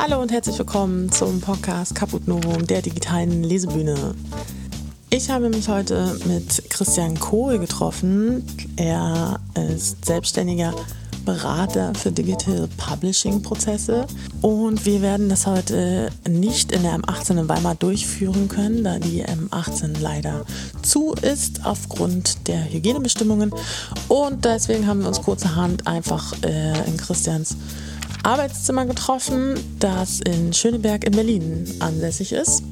Hallo und herzlich willkommen zum Podcast Caput Novum der digitalen Lesebühne. Ich habe mich heute mit Christian Kohl getroffen. Er ist selbstständiger Berater für Digital Publishing Prozesse und wir werden das heute nicht in der M18 in Weimar durchführen können, da die M18 leider zu ist aufgrund der Hygienebestimmungen und deswegen haben wir uns kurzerhand einfach äh, in Christians Arbeitszimmer getroffen, das in Schöneberg in Berlin ansässig ist.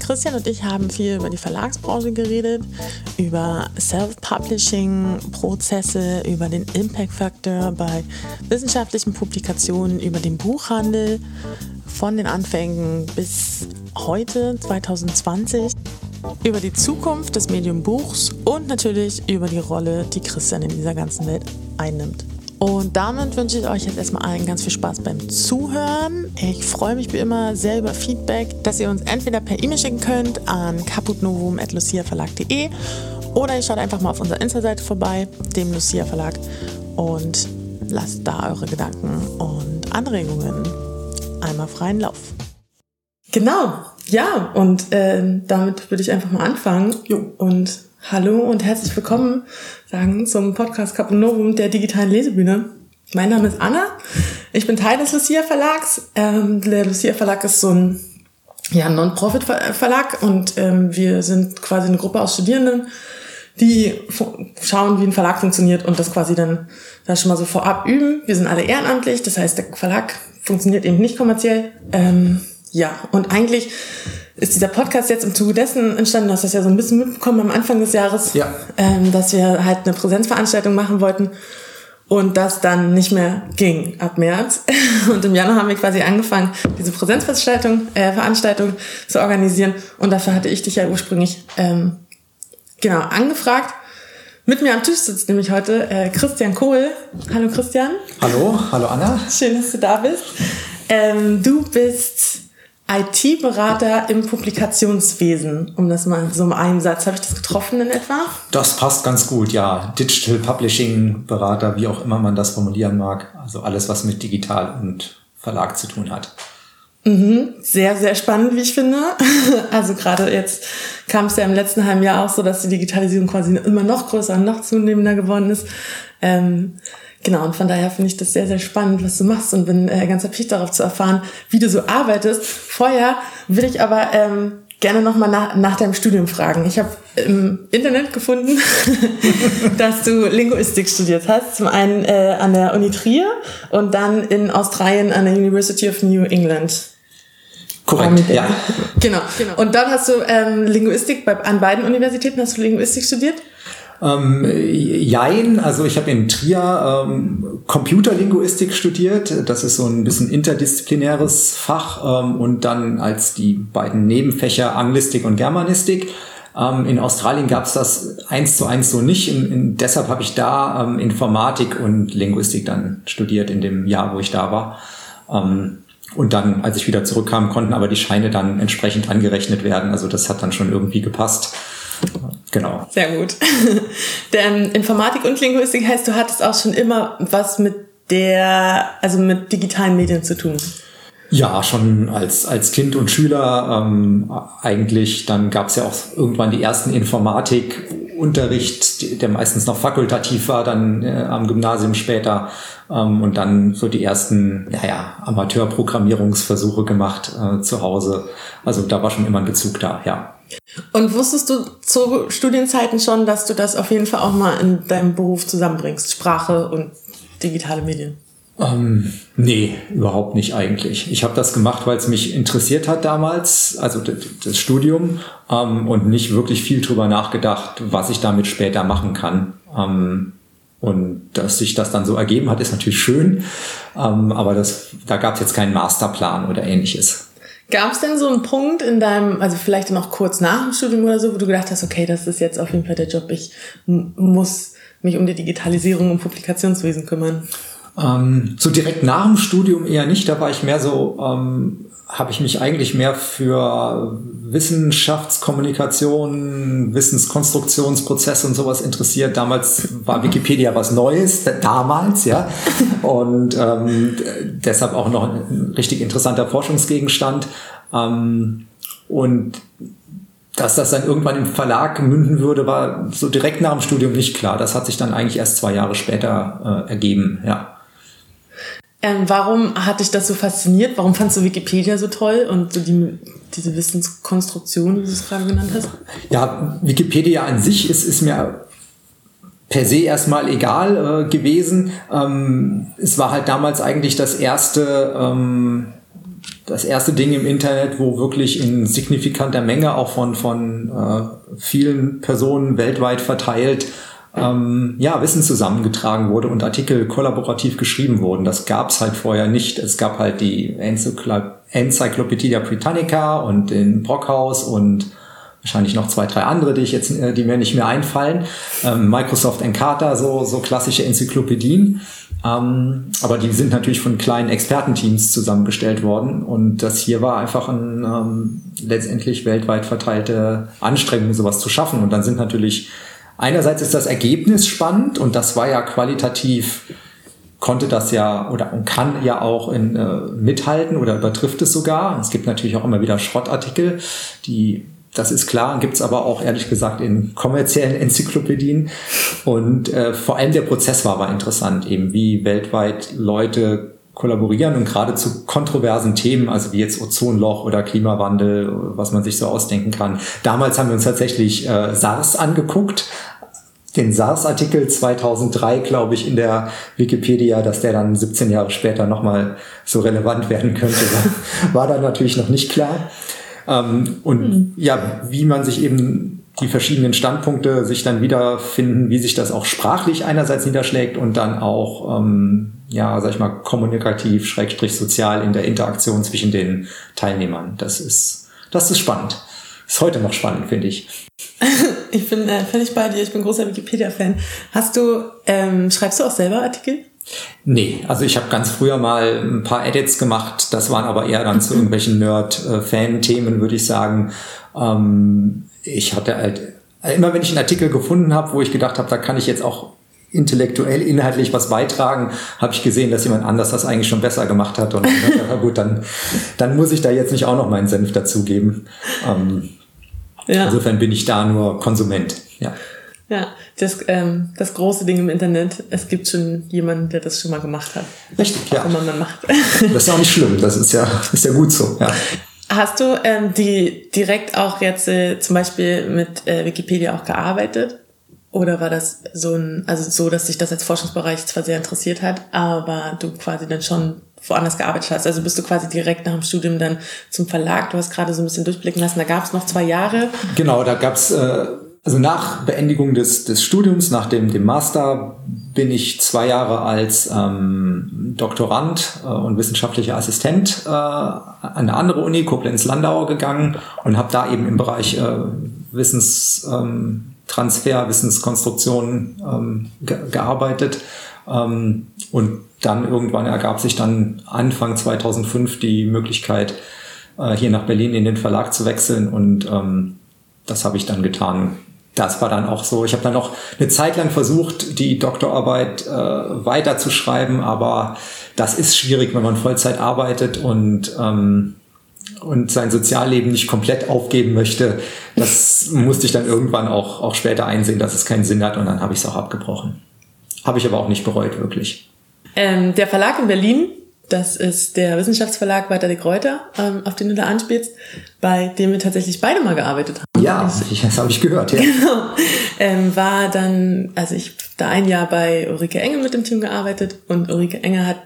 Christian und ich haben viel über die Verlagsbranche geredet, über Self-Publishing-Prozesse, über den Impact Factor bei wissenschaftlichen Publikationen, über den Buchhandel von den Anfängen bis heute, 2020, über die Zukunft des Medium Buchs und natürlich über die Rolle, die Christian in dieser ganzen Welt einnimmt. Und damit wünsche ich euch jetzt erstmal allen ganz viel Spaß beim Zuhören. Ich freue mich wie immer sehr über Feedback, dass ihr uns entweder per E-Mail schicken könnt an caputnovum.luciaverlag.de oder ihr schaut einfach mal auf unserer Insta-Seite vorbei, dem Lucia Verlag, und lasst da eure Gedanken und Anregungen einmal freien Lauf. Genau, ja, und äh, damit würde ich einfach mal anfangen. Jo. Und Hallo und herzlich willkommen sagen zum Podcast Caponovum der digitalen Lesebühne. Mein Name ist Anna. Ich bin Teil des Lucia Verlags. Ähm, der Lucia Verlag ist so ein ja, Non-Profit-Verlag und ähm, wir sind quasi eine Gruppe aus Studierenden, die schauen, wie ein Verlag funktioniert und das quasi dann da schon mal so vorab üben. Wir sind alle ehrenamtlich, das heißt, der Verlag funktioniert eben nicht kommerziell. Ähm, ja, und eigentlich ist dieser Podcast jetzt im Zuge dessen entstanden, du hast das ja so ein bisschen mitbekommen am Anfang des Jahres, ja. ähm, dass wir halt eine Präsenzveranstaltung machen wollten und das dann nicht mehr ging ab März. Und im Januar haben wir quasi angefangen, diese Präsenzveranstaltung äh, Veranstaltung zu organisieren und dafür hatte ich dich ja ursprünglich ähm, genau angefragt. Mit mir am Tisch sitzt nämlich heute äh, Christian Kohl. Hallo Christian. Hallo, hallo Anna. Schön, dass du da bist. Ähm, du bist IT-Berater im Publikationswesen, um das mal so im einen Satz. Habe ich das getroffen in etwa? Das passt ganz gut, ja. Digital Publishing Berater, wie auch immer man das formulieren mag. Also alles, was mit Digital und Verlag zu tun hat. Mhm. Sehr, sehr spannend, wie ich finde. Also gerade jetzt kam es ja im letzten halben Jahr auch so, dass die Digitalisierung quasi immer noch größer und noch zunehmender geworden ist. Ähm, Genau, und von daher finde ich das sehr, sehr spannend, was du machst und bin äh, ganz erpicht darauf zu erfahren, wie du so arbeitest. Vorher will ich aber ähm, gerne nochmal nach, nach deinem Studium fragen. Ich habe im Internet gefunden, dass du Linguistik studiert hast. Zum einen äh, an der Uni Trier und dann in Australien an der University of New England. Korrekt, ja. Genau, genau. Und dann hast du ähm, Linguistik, bei, an beiden Universitäten hast du Linguistik studiert? Ähm, jein, also ich habe in Trier ähm, Computerlinguistik studiert. Das ist so ein bisschen interdisziplinäres Fach ähm, und dann als die beiden Nebenfächer Anglistik und Germanistik. Ähm, in Australien gab es das eins zu eins so nicht. In, in, deshalb habe ich da ähm, Informatik und Linguistik dann studiert in dem Jahr, wo ich da war. Ähm, und dann, als ich wieder zurückkam, konnten aber die Scheine dann entsprechend angerechnet werden. Also das hat dann schon irgendwie gepasst. Genau. Sehr gut. Denn Informatik und Linguistik heißt, du hattest auch schon immer was mit der, also mit digitalen Medien zu tun. Ja, schon als, als Kind und Schüler ähm, eigentlich. Dann gab es ja auch irgendwann die ersten Informatikunterricht, der meistens noch fakultativ war, dann äh, am Gymnasium später. Ähm, und dann so die ersten, naja, Amateurprogrammierungsversuche gemacht äh, zu Hause. Also da war schon immer ein Bezug da, ja. Und wusstest du zu Studienzeiten schon, dass du das auf jeden Fall auch mal in deinem Beruf zusammenbringst, Sprache und digitale Medien? Ähm, nee, überhaupt nicht eigentlich. Ich habe das gemacht, weil es mich interessiert hat damals, also das Studium, ähm, und nicht wirklich viel drüber nachgedacht, was ich damit später machen kann. Ähm, und dass sich das dann so ergeben hat, ist natürlich schön, ähm, aber das, da gab es jetzt keinen Masterplan oder ähnliches. Gab es denn so einen Punkt in deinem, also vielleicht noch kurz nach dem Studium oder so, wo du gedacht hast, okay, das ist jetzt auf jeden Fall der Job, ich muss mich um die Digitalisierung und Publikationswesen kümmern? Ähm, so direkt nach dem Studium eher nicht, da war ich mehr so, ähm, habe ich mich eigentlich mehr für Wissenschaftskommunikation, Wissenskonstruktionsprozesse und sowas interessiert. Damals war Wikipedia was Neues, damals, ja. Und ähm, deshalb auch noch ein richtig interessanter Forschungsgegenstand. Ähm, und dass das dann irgendwann im Verlag münden würde, war so direkt nach dem Studium nicht klar. Das hat sich dann eigentlich erst zwei Jahre später äh, ergeben, ja. Ähm, warum hat dich das so fasziniert? Warum fandst du Wikipedia so toll und so die, diese Wissenskonstruktion, wie du es gerade genannt hast? Ja, Wikipedia an sich ist, ist mir per se erstmal egal äh, gewesen. Ähm, es war halt damals eigentlich das erste, ähm, das erste Ding im Internet, wo wirklich in signifikanter Menge auch von, von äh, vielen Personen weltweit verteilt ähm, ja, Wissen zusammengetragen wurde und Artikel kollaborativ geschrieben wurden. Das gab es halt vorher nicht. Es gab halt die Encyclopedia Britannica und den Brockhaus und wahrscheinlich noch zwei, drei andere, die ich jetzt, äh, die mir nicht mehr einfallen. Ähm, Microsoft Encarta, so, so klassische Enzyklopädien. Ähm, aber die sind natürlich von kleinen Expertenteams zusammengestellt worden. Und das hier war einfach ein ähm, letztendlich weltweit verteilte Anstrengung, sowas zu schaffen. Und dann sind natürlich Einerseits ist das Ergebnis spannend und das war ja qualitativ, konnte das ja oder kann ja auch in, äh, mithalten oder übertrifft es sogar. Es gibt natürlich auch immer wieder Schrottartikel, die das ist klar, gibt es aber auch ehrlich gesagt in kommerziellen Enzyklopädien. Und äh, vor allem der Prozess war aber interessant, eben wie weltweit Leute kollaborieren und gerade zu kontroversen Themen, also wie jetzt Ozonloch oder Klimawandel, was man sich so ausdenken kann. Damals haben wir uns tatsächlich äh, SARS angeguckt, den SARS-Artikel 2003, glaube ich, in der Wikipedia, dass der dann 17 Jahre später nochmal so relevant werden könnte, war, war dann natürlich noch nicht klar. Ähm, und mhm. ja, wie man sich eben die verschiedenen Standpunkte sich dann wiederfinden, wie sich das auch sprachlich einerseits niederschlägt und dann auch, ähm, ja, sag ich mal, kommunikativ, schrägstrich sozial in der Interaktion zwischen den Teilnehmern. Das ist, das ist spannend. Ist heute noch spannend, finde ich. ich bin äh, völlig bei dir. Ich bin großer Wikipedia-Fan. Hast du, ähm, schreibst du auch selber Artikel? Nee, also ich habe ganz früher mal ein paar Edits gemacht. Das waren aber eher dann zu irgendwelchen Nerd-Fan-Themen, würde ich sagen. Ähm, ich hatte halt, immer wenn ich einen Artikel gefunden habe, wo ich gedacht habe, da kann ich jetzt auch intellektuell, inhaltlich was beitragen, habe ich gesehen, dass jemand anders das eigentlich schon besser gemacht hat. Und na gut, dann, dann muss ich da jetzt nicht auch noch meinen Senf dazugeben. Ähm, ja. Insofern bin ich da nur Konsument. Ja. Ja, das, ähm, das große Ding im Internet, es gibt schon jemanden, der das schon mal gemacht hat. Richtig, ja. Immer man macht. Das ist auch nicht schlimm, das ist ja, ist ja gut so, ja. Hast du ähm, die direkt auch jetzt äh, zum Beispiel mit äh, Wikipedia auch gearbeitet? Oder war das so ein, also so, dass sich das als Forschungsbereich zwar sehr interessiert hat, aber du quasi dann schon woanders gearbeitet hast? Also bist du quasi direkt nach dem Studium dann zum Verlag? Du hast gerade so ein bisschen durchblicken lassen, da gab es noch zwei Jahre. Genau, da gab's äh, also nach Beendigung des, des Studiums, nach dem, dem Master, bin ich zwei Jahre als ähm, Doktorand äh, und wissenschaftlicher Assistent äh, an eine andere Uni, Koblenz-Landau, gegangen und habe da eben im Bereich äh, Wissenstransfer, ähm, Wissenskonstruktion ähm, ge gearbeitet. Ähm, und dann irgendwann ergab sich dann Anfang 2005 die Möglichkeit, äh, hier nach Berlin in den Verlag zu wechseln und ähm, das habe ich dann getan das war dann auch so. Ich habe dann noch eine Zeit lang versucht, die Doktorarbeit äh, weiterzuschreiben, aber das ist schwierig, wenn man Vollzeit arbeitet und ähm, und sein Sozialleben nicht komplett aufgeben möchte. Das musste ich dann irgendwann auch, auch später einsehen, dass es keinen Sinn hat und dann habe ich es auch abgebrochen. Habe ich aber auch nicht bereut, wirklich. Ähm, der Verlag in Berlin das ist der Wissenschaftsverlag Walter de Kräuter, ähm, auf den du da anspielst, bei dem wir tatsächlich beide mal gearbeitet haben. Ja, das habe ich gehört, ja. Genau. Ähm, war dann, also ich da ein Jahr bei Ulrike Enge mit dem Team gearbeitet und Ulrike Enge hat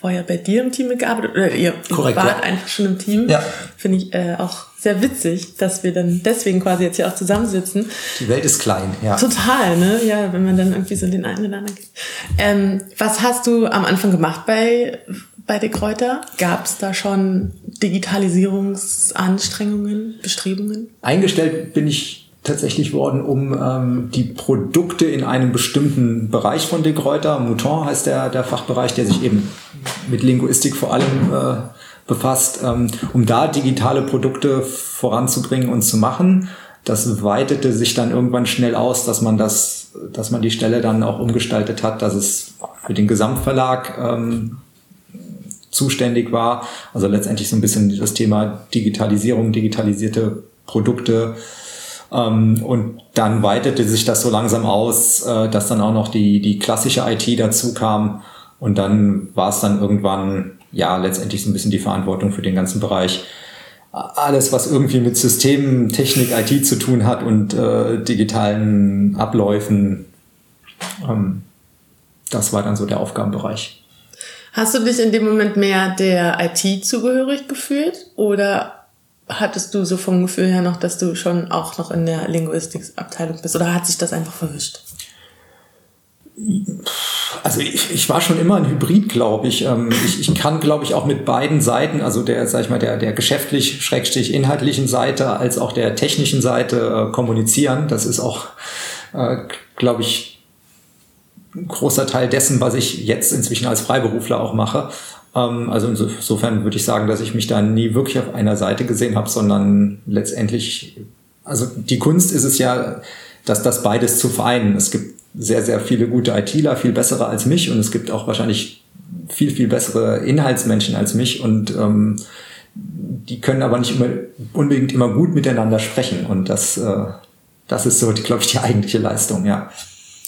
vorher bei dir im Team mitgearbeitet oder ihr Korrekt, wart ja. einfach schon im Team. Ja. Finde ich äh, auch sehr witzig, dass wir dann deswegen quasi jetzt hier auch zusammensitzen. Die Welt ist klein, ja. Total, ne? Ja, wenn man dann irgendwie so den einen oder anderen gibt. Ähm, was hast du am Anfang gemacht bei bei De Kräuter? Gab es da schon Digitalisierungsanstrengungen, Bestrebungen? Eingestellt bin ich tatsächlich worden, um ähm, die Produkte in einem bestimmten Bereich von De Gruyter, Mouton heißt der, der Fachbereich, der sich eben mit Linguistik vor allem äh, befasst, ähm, um da digitale Produkte voranzubringen und zu machen. Das weitete sich dann irgendwann schnell aus, dass man das, dass man die Stelle dann auch umgestaltet hat, dass es für den Gesamtverlag ähm, zuständig war. Also letztendlich so ein bisschen das Thema Digitalisierung, digitalisierte Produkte. Ähm, und dann weitete sich das so langsam aus, äh, dass dann auch noch die, die klassische IT dazu kam. Und dann war es dann irgendwann, ja, letztendlich so ein bisschen die Verantwortung für den ganzen Bereich. Alles, was irgendwie mit Systemen, Technik, IT zu tun hat und äh, digitalen Abläufen, ähm, das war dann so der Aufgabenbereich. Hast du dich in dem Moment mehr der IT zugehörig gefühlt oder hattest du so vom Gefühl her noch, dass du schon auch noch in der Linguistikabteilung bist oder hat sich das einfach verwischt? Also ich, ich war schon immer ein Hybrid, glaube ich. Ähm, ich. Ich kann, glaube ich, auch mit beiden Seiten, also der, sag ich mal, der, der geschäftlich, schrägstrich inhaltlichen Seite als auch der technischen Seite äh, kommunizieren. Das ist auch, äh, glaube ich, großer Teil dessen, was ich jetzt inzwischen als Freiberufler auch mache. Ähm, also insofern würde ich sagen, dass ich mich da nie wirklich auf einer Seite gesehen habe, sondern letztendlich, also die Kunst ist es ja, dass das beides zu vereinen. Es gibt sehr, sehr viele gute ITler, viel bessere als mich und es gibt auch wahrscheinlich viel, viel bessere Inhaltsmenschen als mich und ähm, die können aber nicht immer, unbedingt immer gut miteinander sprechen und das, äh, das ist so, glaube ich, die eigentliche Leistung, ja.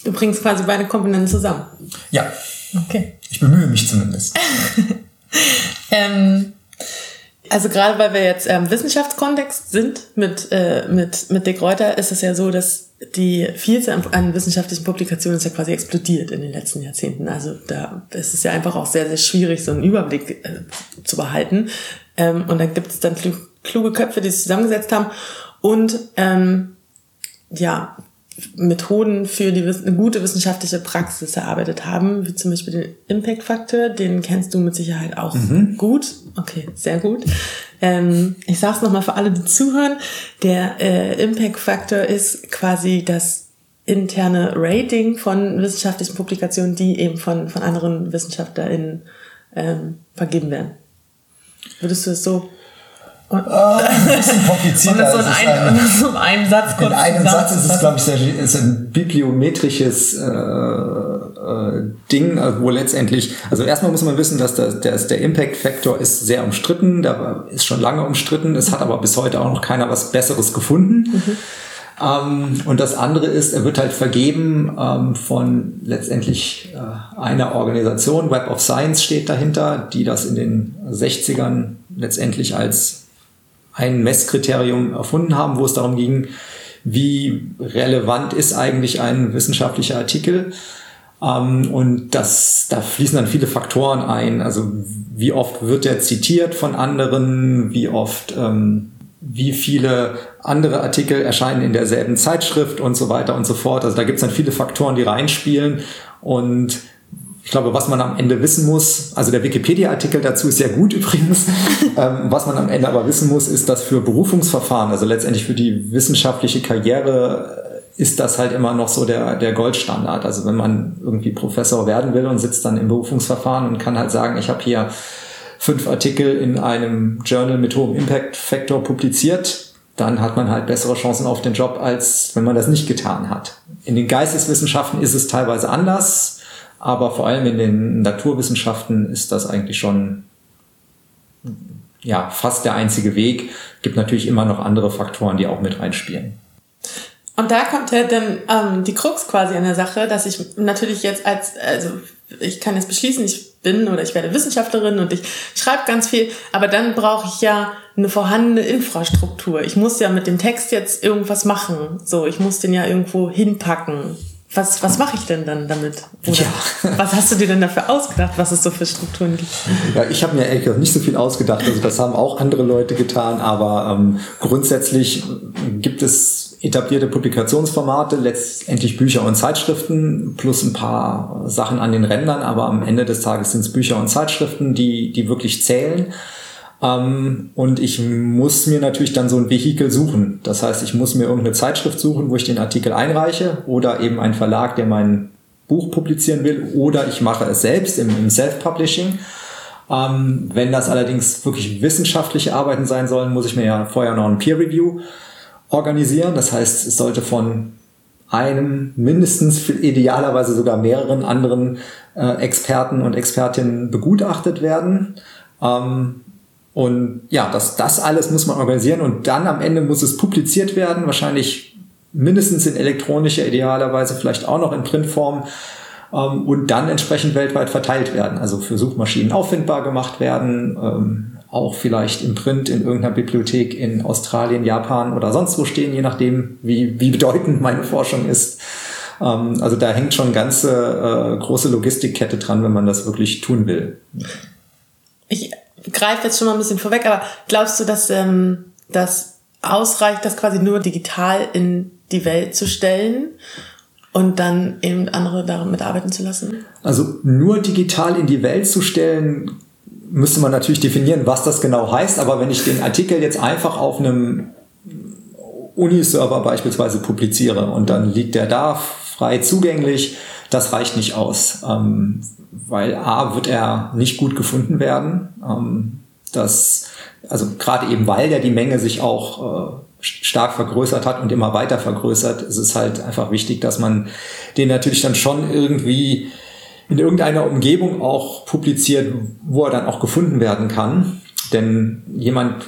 Du bringst quasi beide Komponenten zusammen. Ja. Okay. Ich bemühe mich zumindest. ähm, also gerade weil wir jetzt ähm, Wissenschaftskontext sind mit, äh, mit, mit Dick Reuter, ist es ja so, dass die Vielzahl an wissenschaftlichen Publikationen ist ja quasi explodiert in den letzten Jahrzehnten. Also da ist es ja einfach auch sehr, sehr schwierig, so einen Überblick äh, zu behalten. Ähm, und dann gibt es dann kluge Köpfe, die sich zusammengesetzt haben und ähm, ja, Methoden für die eine gute wissenschaftliche Praxis erarbeitet haben, wie zum Beispiel den Impact Faktor, den kennst du mit Sicherheit auch mhm. gut. Okay, sehr gut. Ähm, ich sage es nochmal für alle, die zuhören. Der äh, Impact Faktor ist quasi das interne Rating von wissenschaftlichen Publikationen, die eben von, von anderen WissenschaftlerInnen ähm, vergeben werden. Würdest du es so Oh, ein bisschen komplizierter. Und das so in, ein, ein, so in einem Satz In einem Satz ist es, glaube ich, sehr, ist ein bibliometrisches äh, äh, Ding, also wo letztendlich, also erstmal muss man wissen, dass der, der, der Impact Factor ist sehr umstritten, der ist schon lange umstritten, es hat aber bis heute auch noch keiner was Besseres gefunden. Mhm. Ähm, und das andere ist, er wird halt vergeben ähm, von letztendlich äh, einer Organisation, Web of Science steht dahinter, die das in den 60ern letztendlich als ein Messkriterium erfunden haben, wo es darum ging, wie relevant ist eigentlich ein wissenschaftlicher Artikel. Ähm, und das, da fließen dann viele Faktoren ein. Also wie oft wird er zitiert von anderen, wie oft, ähm, wie viele andere Artikel erscheinen in derselben Zeitschrift und so weiter und so fort. Also da gibt es dann viele Faktoren, die reinspielen. Und ich glaube, was man am Ende wissen muss, also der Wikipedia-Artikel dazu ist sehr gut übrigens, ähm, was man am Ende aber wissen muss, ist, dass für Berufungsverfahren, also letztendlich für die wissenschaftliche Karriere, äh, ist das halt immer noch so der, der Goldstandard. Also wenn man irgendwie Professor werden will und sitzt dann im Berufungsverfahren und kann halt sagen, ich habe hier fünf Artikel in einem Journal mit hohem Impact Factor publiziert, dann hat man halt bessere Chancen auf den Job, als wenn man das nicht getan hat. In den Geisteswissenschaften ist es teilweise anders aber vor allem in den Naturwissenschaften ist das eigentlich schon ja, fast der einzige Weg. Gibt natürlich immer noch andere Faktoren, die auch mit reinspielen. Und da kommt ja dann ähm, die Krux quasi an der Sache, dass ich natürlich jetzt als, also ich kann jetzt beschließen, ich bin oder ich werde Wissenschaftlerin und ich schreibe ganz viel, aber dann brauche ich ja eine vorhandene Infrastruktur. Ich muss ja mit dem Text jetzt irgendwas machen. So, ich muss den ja irgendwo hinpacken was, was mache ich denn dann damit? Oder ja. Was hast du dir denn dafür ausgedacht, was es so für Strukturen gibt? Ja, ich habe mir ehrlich nicht so viel ausgedacht. Also das haben auch andere Leute getan, aber ähm, grundsätzlich gibt es etablierte Publikationsformate, letztendlich Bücher und Zeitschriften plus ein paar Sachen an den Rändern, aber am Ende des Tages sind es Bücher und Zeitschriften, die, die wirklich zählen. Ähm, und ich muss mir natürlich dann so ein Vehikel suchen. Das heißt, ich muss mir irgendeine Zeitschrift suchen, wo ich den Artikel einreiche oder eben einen Verlag, der mein Buch publizieren will oder ich mache es selbst im, im Self-Publishing. Ähm, wenn das allerdings wirklich wissenschaftliche Arbeiten sein sollen, muss ich mir ja vorher noch ein Peer Review organisieren. Das heißt, es sollte von einem, mindestens idealerweise sogar mehreren anderen äh, Experten und Expertinnen begutachtet werden. Ähm, und ja, das, das alles muss man organisieren und dann am Ende muss es publiziert werden, wahrscheinlich mindestens in elektronischer, idealerweise vielleicht auch noch in Printform ähm, und dann entsprechend weltweit verteilt werden, also für Suchmaschinen auffindbar gemacht werden, ähm, auch vielleicht im Print in irgendeiner Bibliothek in Australien, Japan oder sonst wo stehen, je nachdem, wie, wie bedeutend meine Forschung ist. Ähm, also da hängt schon ganze äh, große Logistikkette dran, wenn man das wirklich tun will. Ich greife jetzt schon mal ein bisschen vorweg, aber glaubst du, dass ähm, das ausreicht, das quasi nur digital in die Welt zu stellen? und dann eben andere damit arbeiten zu lassen? Also nur digital in die Welt zu stellen, müsste man natürlich definieren, was das genau heißt. Aber wenn ich den Artikel jetzt einfach auf einem Uniserver beispielsweise publiziere und dann liegt der da frei zugänglich, das reicht nicht aus, ähm, weil a wird er nicht gut gefunden werden. Ähm, das also gerade eben weil ja die Menge sich auch äh, stark vergrößert hat und immer weiter vergrößert, ist es halt einfach wichtig, dass man den natürlich dann schon irgendwie in irgendeiner Umgebung auch publiziert, wo er dann auch gefunden werden kann. Denn jemand,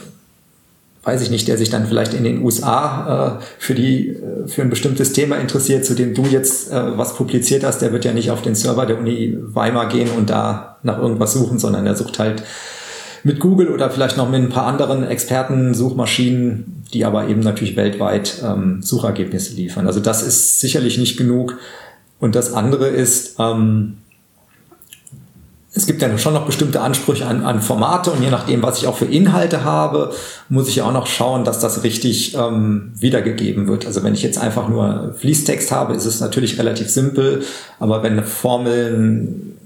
weiß ich nicht, der sich dann vielleicht in den USA äh, für, die, äh, für ein bestimmtes Thema interessiert, zu dem du jetzt äh, was publiziert hast, der wird ja nicht auf den Server der Uni Weimar gehen und da nach irgendwas suchen, sondern er sucht halt mit Google oder vielleicht noch mit ein paar anderen Experten-Suchmaschinen, die aber eben natürlich weltweit ähm, Suchergebnisse liefern. Also das ist sicherlich nicht genug. Und das andere ist, ähm, es gibt ja schon noch bestimmte Ansprüche an, an Formate und je nachdem, was ich auch für Inhalte habe, muss ich ja auch noch schauen, dass das richtig ähm, wiedergegeben wird. Also wenn ich jetzt einfach nur Fließtext habe, ist es natürlich relativ simpel, aber wenn Formeln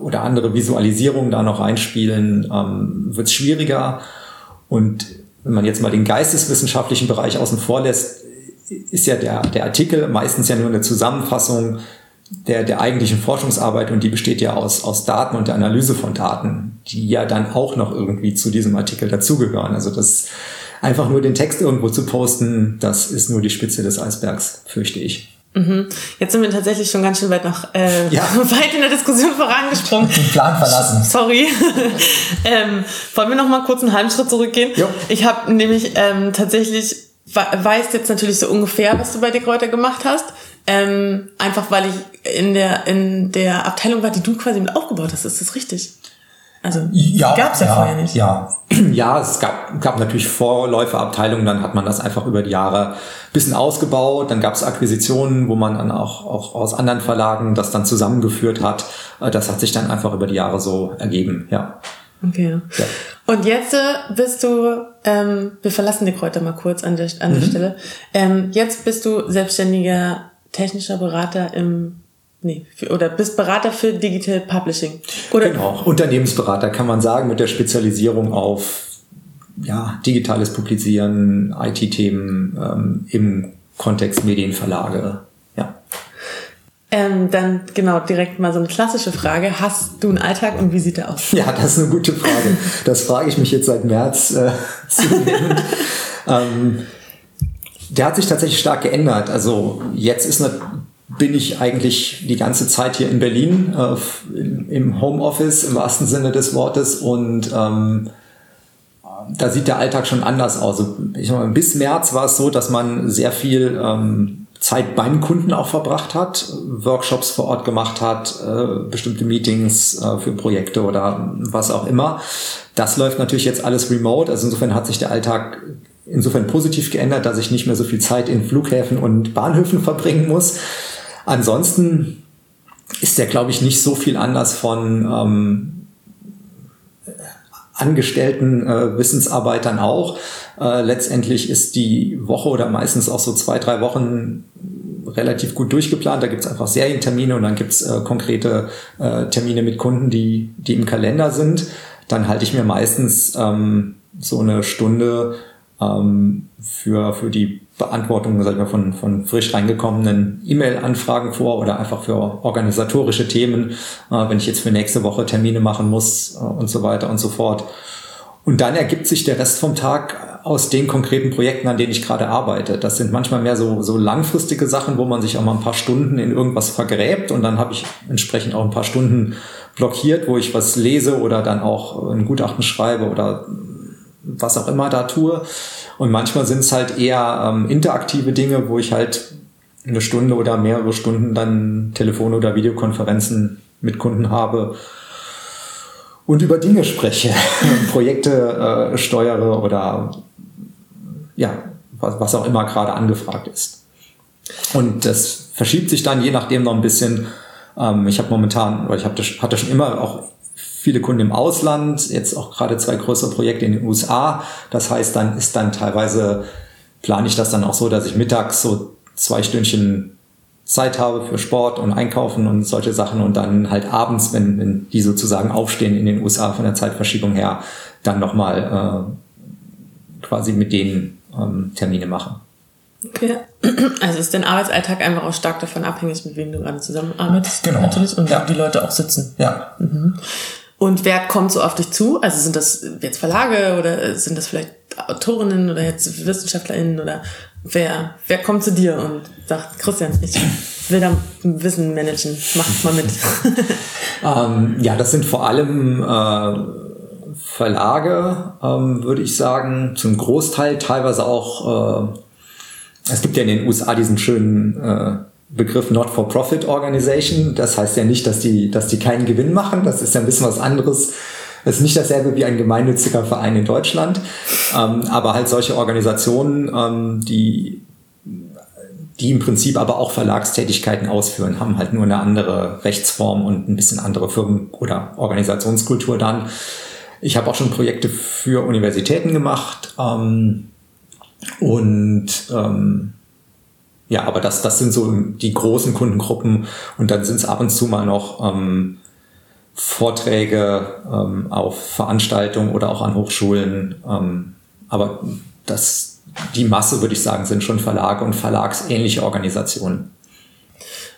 oder andere Visualisierungen da noch reinspielen, ähm, wird es schwieriger. Und wenn man jetzt mal den geisteswissenschaftlichen Bereich außen vor lässt, ist ja der, der Artikel meistens ja nur eine Zusammenfassung der, der eigentlichen Forschungsarbeit und die besteht ja aus, aus Daten und der Analyse von Daten, die ja dann auch noch irgendwie zu diesem Artikel dazugehören. Also das einfach nur den Text irgendwo zu posten, das ist nur die Spitze des Eisbergs, fürchte ich. Mhm. Jetzt sind wir tatsächlich schon ganz schön weit noch äh, ja. weit in der Diskussion vorangesprungen. Den Plan verlassen. Sorry. ähm, wollen wir noch mal kurz einen halben Schritt zurückgehen? Jo. Ich habe nämlich ähm, tatsächlich weiß jetzt natürlich so ungefähr, was du bei Dick Reuter gemacht hast. Ähm, einfach weil ich in der in der Abteilung war, die du quasi mit aufgebaut hast. Ist das richtig? Also ja, gab es ja, ja, vorher nicht. Ja, ja es gab, gab natürlich Vorläuferabteilungen, dann hat man das einfach über die Jahre ein bisschen ausgebaut. Dann gab es Akquisitionen, wo man dann auch, auch aus anderen Verlagen das dann zusammengeführt hat. Äh, das hat sich dann einfach über die Jahre so ergeben, ja. Okay. Ja. Und jetzt äh, bist du, ähm, wir verlassen die Kräuter mal kurz an der, an der mhm. Stelle. Ähm, jetzt bist du selbstständiger technischer Berater im Nee, für, oder bist Berater für Digital Publishing. Oder? Genau, Unternehmensberater kann man sagen, mit der Spezialisierung auf ja, digitales Publizieren, IT-Themen ähm, im Kontext Medienverlage. Ja. Ähm, dann genau direkt mal so eine klassische Frage. Hast du einen Alltag und wie sieht der aus? Ja, das ist eine gute Frage. Das frage ich mich jetzt seit März äh, zunehmend. ähm, der hat sich tatsächlich stark geändert. Also jetzt ist eine bin ich eigentlich die ganze Zeit hier in Berlin äh, im Homeoffice im wahrsten Sinne des Wortes und ähm, da sieht der Alltag schon anders aus. Also, ich meine, bis März war es so, dass man sehr viel ähm, Zeit beim Kunden auch verbracht hat, Workshops vor Ort gemacht hat, äh, bestimmte Meetings äh, für Projekte oder was auch immer. Das läuft natürlich jetzt alles remote. Also insofern hat sich der Alltag insofern positiv geändert, dass ich nicht mehr so viel Zeit in Flughäfen und Bahnhöfen verbringen muss. Ansonsten ist der, glaube ich, nicht so viel anders von ähm, angestellten äh, Wissensarbeitern auch. Äh, letztendlich ist die Woche oder meistens auch so zwei, drei Wochen relativ gut durchgeplant. Da gibt es einfach Serientermine und dann gibt es äh, konkrete äh, Termine mit Kunden, die, die im Kalender sind. dann halte ich mir meistens ähm, so eine Stunde ähm, für, für die Beantwortung sag ich mal, von, von frisch reingekommenen E-Mail-Anfragen vor oder einfach für organisatorische Themen, äh, wenn ich jetzt für nächste Woche Termine machen muss äh, und so weiter und so fort. Und dann ergibt sich der Rest vom Tag aus den konkreten Projekten, an denen ich gerade arbeite. Das sind manchmal mehr so, so langfristige Sachen, wo man sich auch mal ein paar Stunden in irgendwas vergräbt und dann habe ich entsprechend auch ein paar Stunden blockiert, wo ich was lese oder dann auch ein Gutachten schreibe oder was auch immer da tue. Und manchmal sind es halt eher ähm, interaktive Dinge, wo ich halt eine Stunde oder mehrere Stunden dann Telefon- oder Videokonferenzen mit Kunden habe und über Dinge spreche, Projekte äh, steuere oder ja, was, was auch immer gerade angefragt ist. Und das verschiebt sich dann je nachdem noch ein bisschen. Ähm, ich habe momentan, oder ich hab hatte schon immer auch viele Kunden im Ausland, jetzt auch gerade zwei größere Projekte in den USA. Das heißt, dann ist dann teilweise, plane ich das dann auch so, dass ich mittags so zwei Stündchen Zeit habe für Sport und Einkaufen und solche Sachen und dann halt abends, wenn, wenn die sozusagen aufstehen in den USA von der Zeitverschiebung her, dann nochmal äh, quasi mit denen ähm, Termine machen. Okay. Also ist dein Arbeitsalltag einfach auch stark davon abhängig, mit wem du gerade zusammenarbeitest. Genau. Natürlich. Und ja. die Leute auch sitzen. Ja. Mhm. Und wer kommt so auf dich zu? Also sind das jetzt Verlage oder sind das vielleicht Autorinnen oder jetzt WissenschaftlerInnen oder wer, wer kommt zu dir und sagt, Christian, ich will da Wissen managen, mach mal mit. ähm, ja, das sind vor allem äh, Verlage, ähm, würde ich sagen, zum Großteil teilweise auch, äh, es gibt ja in den USA diesen schönen äh, Begriff Not-for-Profit Organization. Das heißt ja nicht, dass die, dass die keinen Gewinn machen. Das ist ja ein bisschen was anderes. Das ist nicht dasselbe wie ein gemeinnütziger Verein in Deutschland. Ähm, aber halt solche Organisationen, ähm, die, die im Prinzip aber auch Verlagstätigkeiten ausführen, haben halt nur eine andere Rechtsform und ein bisschen andere Firmen- oder Organisationskultur dann. Ich habe auch schon Projekte für Universitäten gemacht ähm, und ähm, ja, aber das, das sind so die großen Kundengruppen und dann sind es ab und zu mal noch ähm, Vorträge ähm, auf Veranstaltungen oder auch an Hochschulen. Ähm, aber das, die Masse, würde ich sagen, sind schon Verlage und verlagsähnliche Organisationen.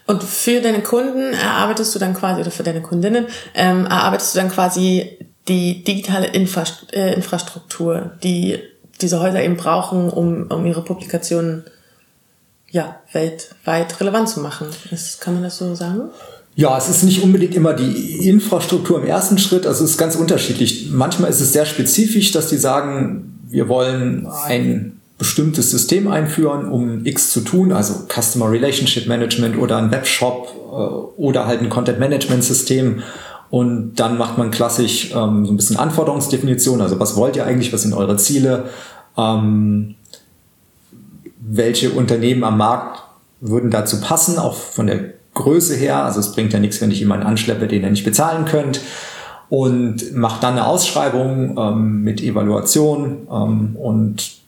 Und für deine Kunden erarbeitest du dann quasi, oder für deine Kundinnen, ähm, erarbeitest du dann quasi die digitale Infrast äh, Infrastruktur, die diese Häuser eben brauchen, um, um ihre Publikationen ja, weltweit relevant zu machen. Das, kann man das so sagen? Ja, es ist nicht unbedingt immer die Infrastruktur im ersten Schritt, also es ist ganz unterschiedlich. Manchmal ist es sehr spezifisch, dass die sagen, wir wollen ein bestimmtes System einführen, um X zu tun, also Customer Relationship Management oder ein Webshop äh, oder halt ein Content Management System und dann macht man klassisch ähm, so ein bisschen Anforderungsdefinition. Also was wollt ihr eigentlich? Was sind eure Ziele? Ähm, welche Unternehmen am Markt würden dazu passen, auch von der Größe her? Also es bringt ja nichts, wenn ich jemanden anschleppe, den ihr nicht bezahlen könnt. Und macht dann eine Ausschreibung ähm, mit Evaluation ähm, und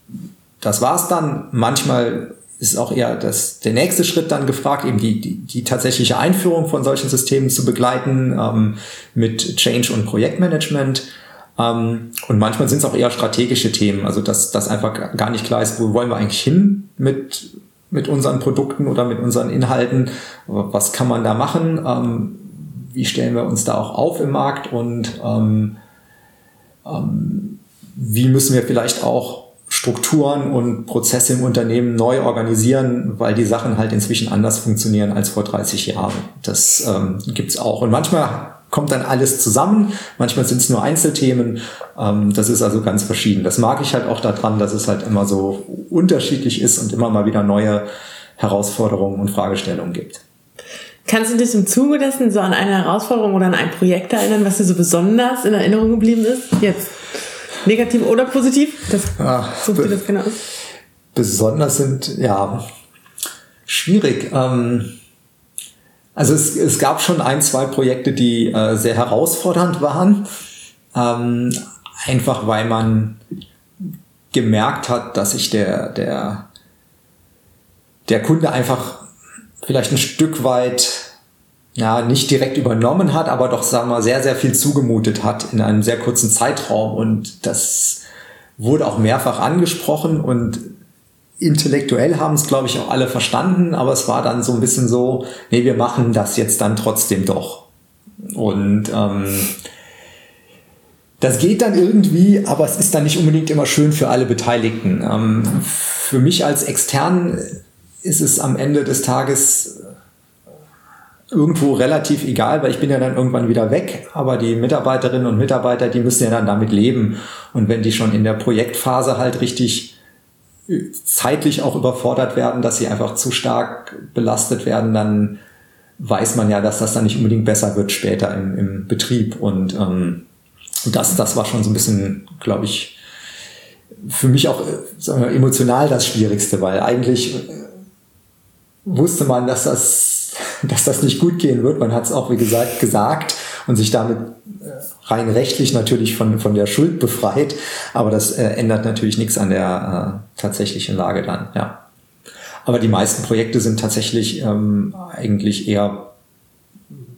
das war's dann. Manchmal ist auch eher das, der nächste Schritt dann gefragt, eben die, die, die tatsächliche Einführung von solchen Systemen zu begleiten ähm, mit Change und Projektmanagement. Ähm, und manchmal sind es auch eher strategische Themen, also dass das einfach gar nicht klar ist, wo wollen wir eigentlich hin mit, mit unseren Produkten oder mit unseren Inhalten, was kann man da machen, ähm, wie stellen wir uns da auch auf im Markt und ähm, ähm wie müssen wir vielleicht auch Strukturen und Prozesse im Unternehmen neu organisieren, weil die Sachen halt inzwischen anders funktionieren als vor 30 Jahren. Das ähm, gibt es auch. Und manchmal kommt dann alles zusammen, manchmal sind es nur Einzelthemen. Ähm, das ist also ganz verschieden. Das mag ich halt auch daran, dass es halt immer so unterschiedlich ist und immer mal wieder neue Herausforderungen und Fragestellungen gibt. Kannst du dich im Zuge dessen so an eine Herausforderung oder an ein Projekt erinnern, was dir so besonders in Erinnerung geblieben ist? Jetzt. Negativ oder positiv? Das ah, sucht dir das genau aus. Besonders sind, ja, schwierig. Ähm, also es, es gab schon ein, zwei Projekte, die äh, sehr herausfordernd waren. Ähm, einfach weil man gemerkt hat, dass sich der, der, der Kunde einfach vielleicht ein Stück weit ja, nicht direkt übernommen hat, aber doch, sagen wir, sehr, sehr viel zugemutet hat in einem sehr kurzen Zeitraum. Und das wurde auch mehrfach angesprochen und intellektuell haben es, glaube ich, auch alle verstanden, aber es war dann so ein bisschen so, nee, wir machen das jetzt dann trotzdem doch. Und ähm, das geht dann irgendwie, aber es ist dann nicht unbedingt immer schön für alle Beteiligten. Ähm, für mich als Extern ist es am Ende des Tages irgendwo relativ egal, weil ich bin ja dann irgendwann wieder weg, aber die Mitarbeiterinnen und Mitarbeiter, die müssen ja dann damit leben. Und wenn die schon in der Projektphase halt richtig zeitlich auch überfordert werden, dass sie einfach zu stark belastet werden, dann weiß man ja, dass das dann nicht unbedingt besser wird später im, im Betrieb. Und ähm, das, das war schon so ein bisschen, glaube ich, für mich auch äh, wir, emotional das Schwierigste, weil eigentlich äh, wusste man, dass das dass das nicht gut gehen wird. Man hat es auch, wie gesagt, gesagt und sich damit äh, rein rechtlich natürlich von, von der Schuld befreit. Aber das äh, ändert natürlich nichts an der äh, tatsächlichen Lage dann, ja. Aber die meisten Projekte sind tatsächlich ähm, eigentlich eher,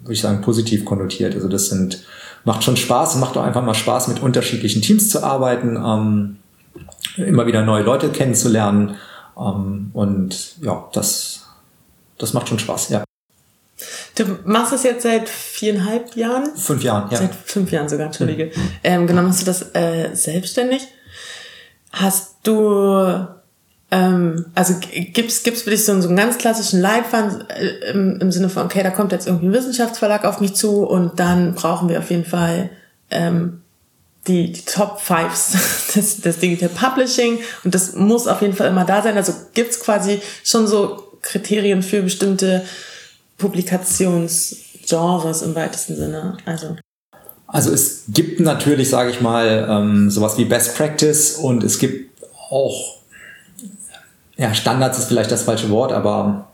würde ich sagen, positiv konnotiert. Also das sind, macht schon Spaß, macht auch einfach mal Spaß, mit unterschiedlichen Teams zu arbeiten, ähm, immer wieder neue Leute kennenzulernen. Ähm, und ja, das, das macht schon Spaß, ja. Du machst das jetzt seit viereinhalb Jahren? Fünf Jahren, ja. Seit fünf Jahren sogar, entschuldige. Mhm. Ähm, genau, machst du das äh, selbstständig? Hast du, ähm, also gibt's gibt's für dich so, so einen ganz klassischen Leitfaden äh, im, im Sinne von, okay, da kommt jetzt irgendwie ein Wissenschaftsverlag auf mich zu und dann brauchen wir auf jeden Fall ähm, die, die Top Fives des, des Digital Publishing und das muss auf jeden Fall immer da sein. Also gibt's quasi schon so Kriterien für bestimmte Publikationsgenres im weitesten Sinne. Also. Also es gibt natürlich, sage ich mal, ähm, sowas wie Best Practice und es gibt auch, ja, Standards ist vielleicht das falsche Wort, aber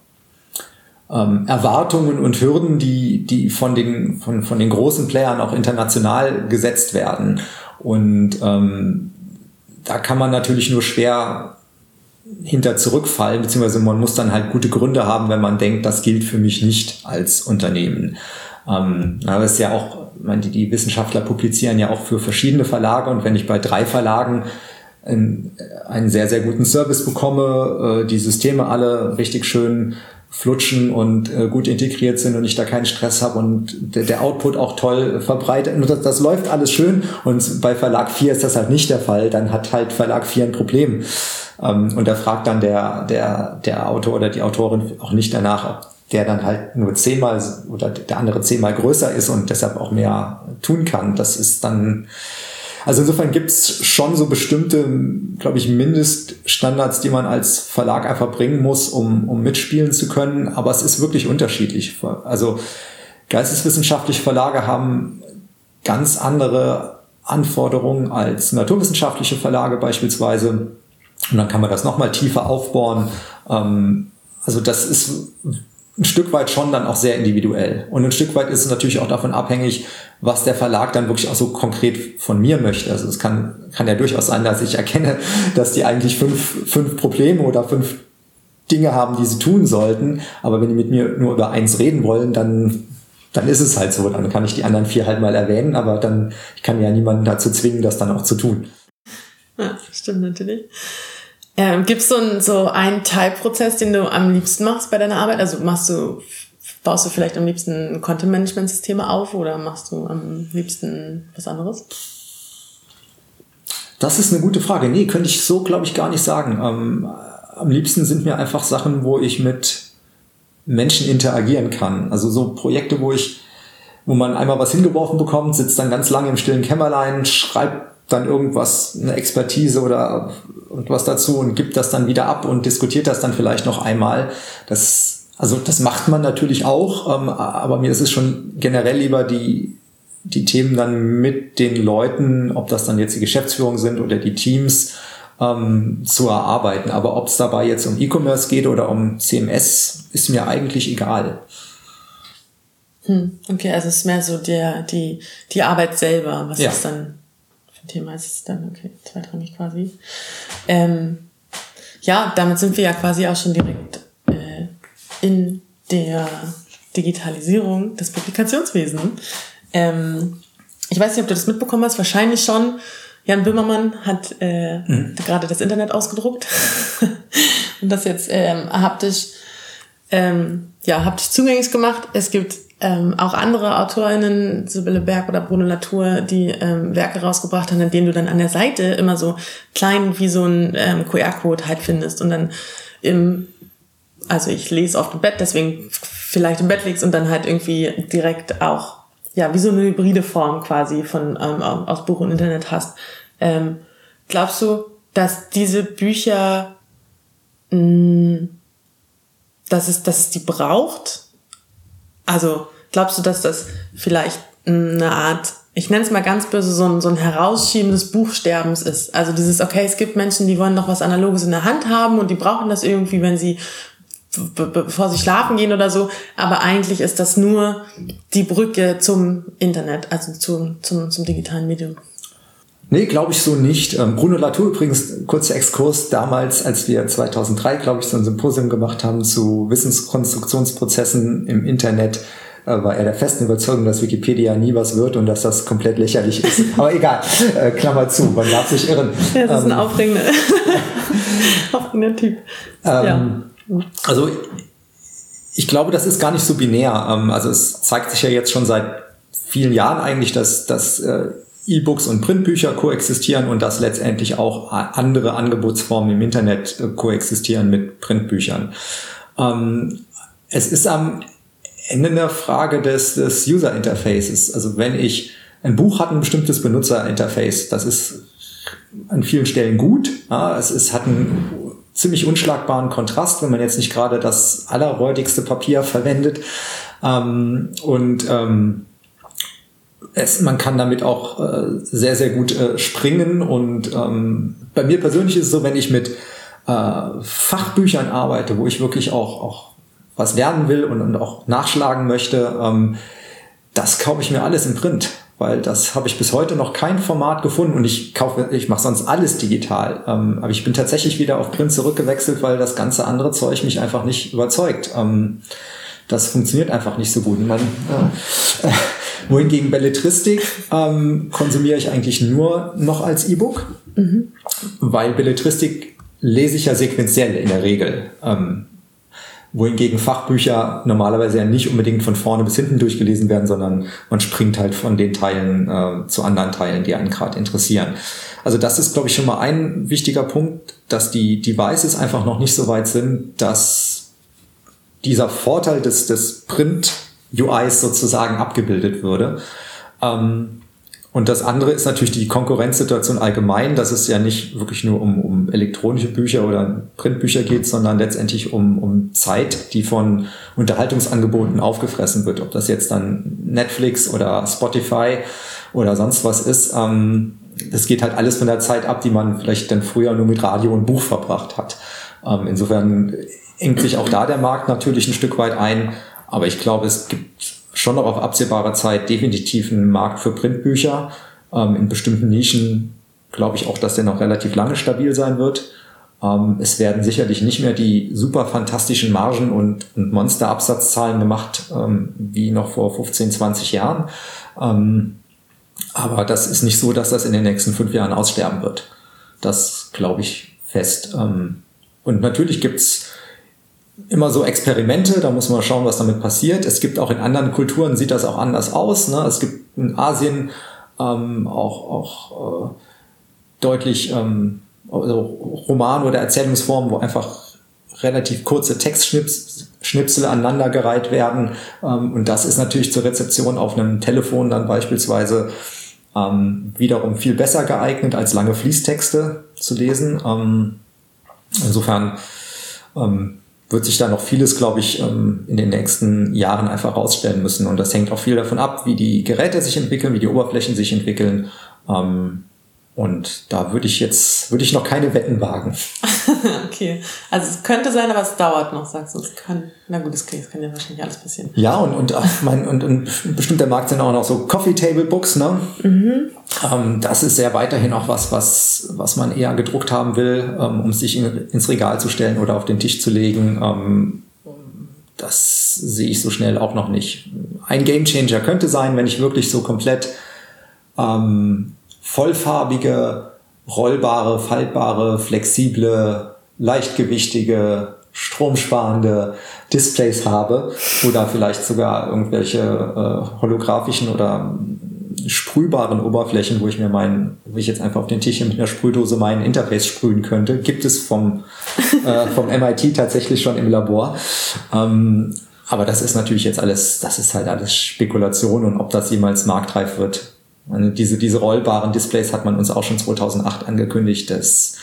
ähm, Erwartungen und Hürden, die, die von, den, von, von den großen Playern auch international gesetzt werden. Und ähm, da kann man natürlich nur schwer hinter zurückfallen, beziehungsweise man muss dann halt gute Gründe haben, wenn man denkt, das gilt für mich nicht als Unternehmen. Ähm, aber es ist ja auch, meine, die, die Wissenschaftler publizieren ja auch für verschiedene Verlage und wenn ich bei drei Verlagen einen, einen sehr, sehr guten Service bekomme, äh, die Systeme alle richtig schön flutschen und äh, gut integriert sind und ich da keinen Stress habe und der, der Output auch toll verbreitet. Und das, das läuft alles schön und bei Verlag 4 ist das halt nicht der Fall. Dann hat halt Verlag 4 ein Problem. Ähm, und da fragt dann der, der, der Autor oder die Autorin auch nicht danach, ob der dann halt nur zehnmal oder der andere zehnmal größer ist und deshalb auch mehr tun kann. Das ist dann, also insofern gibt's schon so bestimmte, glaube ich, Mindeststandards, die man als Verlag einfach bringen muss, um, um mitspielen zu können. Aber es ist wirklich unterschiedlich. Also geisteswissenschaftliche Verlage haben ganz andere Anforderungen als naturwissenschaftliche Verlage beispielsweise. Und dann kann man das nochmal tiefer aufbauen. Ähm, also das ist ein Stück weit schon dann auch sehr individuell. Und ein Stück weit ist es natürlich auch davon abhängig, was der Verlag dann wirklich auch so konkret von mir möchte. Also es kann, kann ja durchaus sein, dass ich erkenne, dass die eigentlich fünf, fünf Probleme oder fünf Dinge haben, die sie tun sollten. Aber wenn die mit mir nur über eins reden wollen, dann, dann ist es halt so. Dann kann ich die anderen vier halt mal erwähnen, aber dann, ich kann ja niemanden dazu zwingen, das dann auch zu tun. Ja, stimmt natürlich. Ähm, Gibt es so, ein, so einen Teilprozess, den du am liebsten machst bei deiner Arbeit? Also machst du, baust du vielleicht am liebsten Content-Management-Systeme auf oder machst du am liebsten was anderes? Das ist eine gute Frage. Nee, könnte ich so, glaube ich, gar nicht sagen. Ähm, am liebsten sind mir einfach Sachen, wo ich mit Menschen interagieren kann. Also so Projekte, wo ich, wo man einmal was hingeworfen bekommt, sitzt dann ganz lange im stillen Kämmerlein, schreibt dann irgendwas, eine Expertise oder irgendwas dazu und gibt das dann wieder ab und diskutiert das dann vielleicht noch einmal. Das, also das macht man natürlich auch, ähm, aber mir ist es schon generell lieber die, die Themen dann mit den Leuten, ob das dann jetzt die Geschäftsführung sind oder die Teams, ähm, zu erarbeiten. Aber ob es dabei jetzt um E-Commerce geht oder um CMS, ist mir eigentlich egal. Hm, okay, also es ist mehr so der, die, die Arbeit selber, was ja. ist dann Thema ist es dann, okay, zweitrangig quasi. Ähm, ja, damit sind wir ja quasi auch schon direkt äh, in der Digitalisierung des Publikationswesens. Ähm, ich weiß nicht, ob du das mitbekommen hast, wahrscheinlich schon. Jan Böhmermann hat äh, mhm. gerade das Internet ausgedruckt und das jetzt ähm, haptisch, ähm, ja, haptisch zugänglich gemacht. Es gibt ähm, auch andere AutorInnen, Sibylle Berg oder Bruno Latour, die ähm, Werke rausgebracht haben, in denen du dann an der Seite immer so klein wie so ein ähm, QR-Code halt findest und dann im, also ich lese auf dem Bett, deswegen vielleicht im Bett liegst und dann halt irgendwie direkt auch, ja, wie so eine hybride Form quasi von ähm, aus Buch und Internet hast. Ähm, glaubst du, dass diese Bücher, mh, mm, dass es, dass es die braucht? Also glaubst du, dass das vielleicht eine Art, ich nenne es mal ganz böse, so ein, so ein Herausschieben des Buchsterbens ist? Also dieses, okay, es gibt Menschen, die wollen noch was Analoges in der Hand haben und die brauchen das irgendwie, wenn sie bevor sie schlafen gehen oder so, aber eigentlich ist das nur die Brücke zum Internet, also zum, zum, zum digitalen Medium. Nee, glaube ich so nicht. Ähm, Bruno Latour übrigens, kurzer Exkurs, damals, als wir 2003, glaube ich, so ein Symposium gemacht haben zu Wissenskonstruktionsprozessen im Internet, äh, war er der festen Überzeugung, dass Wikipedia nie was wird und dass das komplett lächerlich ist. Aber egal, äh, Klammer zu, man darf sich irren. Ja, das ist ein ähm, aufregender, aufregender Typ. Ähm, ja. Also ich glaube, das ist gar nicht so binär. Ähm, also es zeigt sich ja jetzt schon seit vielen Jahren eigentlich, dass, dass äh, E-Books und Printbücher koexistieren und dass letztendlich auch andere Angebotsformen im Internet äh, koexistieren mit Printbüchern. Ähm, es ist am Ende eine Frage des, des User Interfaces. Also wenn ich ein Buch hat ein bestimmtes Benutzerinterface, das ist an vielen Stellen gut. Ja, es ist, hat einen ziemlich unschlagbaren Kontrast, wenn man jetzt nicht gerade das allerräudigste Papier verwendet. Ähm, und ähm, es, man kann damit auch äh, sehr, sehr gut äh, springen. Und ähm, bei mir persönlich ist es so, wenn ich mit äh, Fachbüchern arbeite, wo ich wirklich auch, auch was lernen will und, und auch nachschlagen möchte, ähm, das kaufe ich mir alles im Print, weil das habe ich bis heute noch kein Format gefunden und ich kaufe, ich mache sonst alles digital. Ähm, aber ich bin tatsächlich wieder auf Print zurückgewechselt, weil das ganze andere Zeug mich einfach nicht überzeugt. Ähm, das funktioniert einfach nicht so gut. Man, äh, wohingegen Belletristik ähm, konsumiere ich eigentlich nur noch als E-Book, mhm. weil Belletristik lese ich ja sequenziell in der Regel. Ähm, wohingegen Fachbücher normalerweise ja nicht unbedingt von vorne bis hinten durchgelesen werden, sondern man springt halt von den Teilen äh, zu anderen Teilen, die einen gerade interessieren. Also das ist, glaube ich, schon mal ein wichtiger Punkt, dass die Devices einfach noch nicht so weit sind, dass dieser Vorteil des, des Print UIs sozusagen abgebildet würde. Ähm, und das andere ist natürlich die Konkurrenzsituation allgemein, dass es ja nicht wirklich nur um, um elektronische Bücher oder Printbücher geht, sondern letztendlich um, um Zeit, die von Unterhaltungsangeboten aufgefressen wird. Ob das jetzt dann Netflix oder Spotify oder sonst was ist. Ähm, das geht halt alles von der Zeit ab, die man vielleicht dann früher nur mit Radio und Buch verbracht hat. Ähm, insofern engt sich auch da der Markt natürlich ein Stück weit ein. Aber ich glaube, es gibt schon noch auf absehbare Zeit definitiv einen Markt für Printbücher. Ähm, in bestimmten Nischen glaube ich auch, dass der noch relativ lange stabil sein wird. Ähm, es werden sicherlich nicht mehr die super fantastischen Margen und, und Monsterabsatzzahlen gemacht, wie noch vor 15, 20 Jahren. Aber das ist nicht so, dass das in den nächsten fünf Jahren aussterben wird. Das glaube ich fest. Ähm, und natürlich gibt's immer so Experimente, da muss man schauen, was damit passiert. Es gibt auch in anderen Kulturen, sieht das auch anders aus. Ne? Es gibt in Asien ähm, auch, auch äh, deutlich ähm, also Roman- oder Erzählungsformen, wo einfach relativ kurze Textschnipsel aneinandergereiht werden. Ähm, und das ist natürlich zur Rezeption auf einem Telefon dann beispielsweise ähm, wiederum viel besser geeignet, als lange Fließtexte zu lesen. Insofern ähm, wird sich da noch vieles, glaube ich, ähm, in den nächsten Jahren einfach rausstellen müssen. Und das hängt auch viel davon ab, wie die Geräte sich entwickeln, wie die Oberflächen sich entwickeln. Ähm, und da würde ich jetzt, würde ich noch keine Wetten wagen. okay. Also es könnte sein, aber es dauert noch, sagst du. Es kann, na gut, es kann, kann ja wahrscheinlich alles passieren. Ja, und, und, mein, und, und bestimmt der Markt sind auch noch so Coffee Table Books, ne? Mhm. Ähm, das ist ja weiterhin auch was, was, was man eher gedruckt haben will, ähm, um sich in, ins Regal zu stellen oder auf den Tisch zu legen. Ähm, das sehe ich so schnell auch noch nicht. Ein Gamechanger könnte sein, wenn ich wirklich so komplett ähm, vollfarbige, rollbare, faltbare, flexible, leichtgewichtige, stromsparende Displays habe oder vielleicht sogar irgendwelche äh, holographischen oder sprühbaren Oberflächen, wo ich mir meinen, wo ich jetzt einfach auf den Tisch mit einer Sprühdose meinen Interface sprühen könnte, gibt es vom, äh, vom MIT tatsächlich schon im Labor. Ähm, aber das ist natürlich jetzt alles, das ist halt alles Spekulation und ob das jemals marktreif wird. Meine, diese, diese rollbaren Displays hat man uns auch schon 2008 angekündigt, dass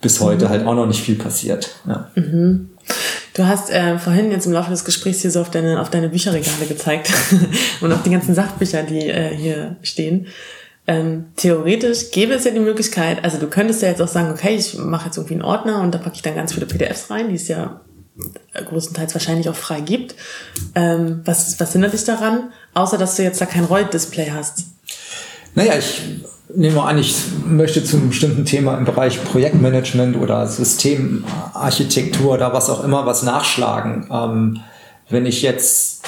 bis heute mhm. halt auch noch nicht viel passiert. Ja. Mhm. Du hast äh, vorhin jetzt im Laufe des Gesprächs hier so auf deine, auf deine Bücherregale gezeigt und auf die ganzen Sachbücher, die äh, hier stehen. Ähm, theoretisch gäbe es ja die Möglichkeit, also du könntest ja jetzt auch sagen, okay, ich mache jetzt irgendwie einen Ordner und da packe ich dann ganz viele PDFs rein, die es ja größtenteils wahrscheinlich auch frei gibt. Ähm, was, was hindert dich daran, außer dass du jetzt da kein Roll-Display hast? Naja, ich nehme an, ich möchte zu einem bestimmten Thema im Bereich Projektmanagement oder Systemarchitektur oder was auch immer was nachschlagen. Ähm, wenn ich jetzt,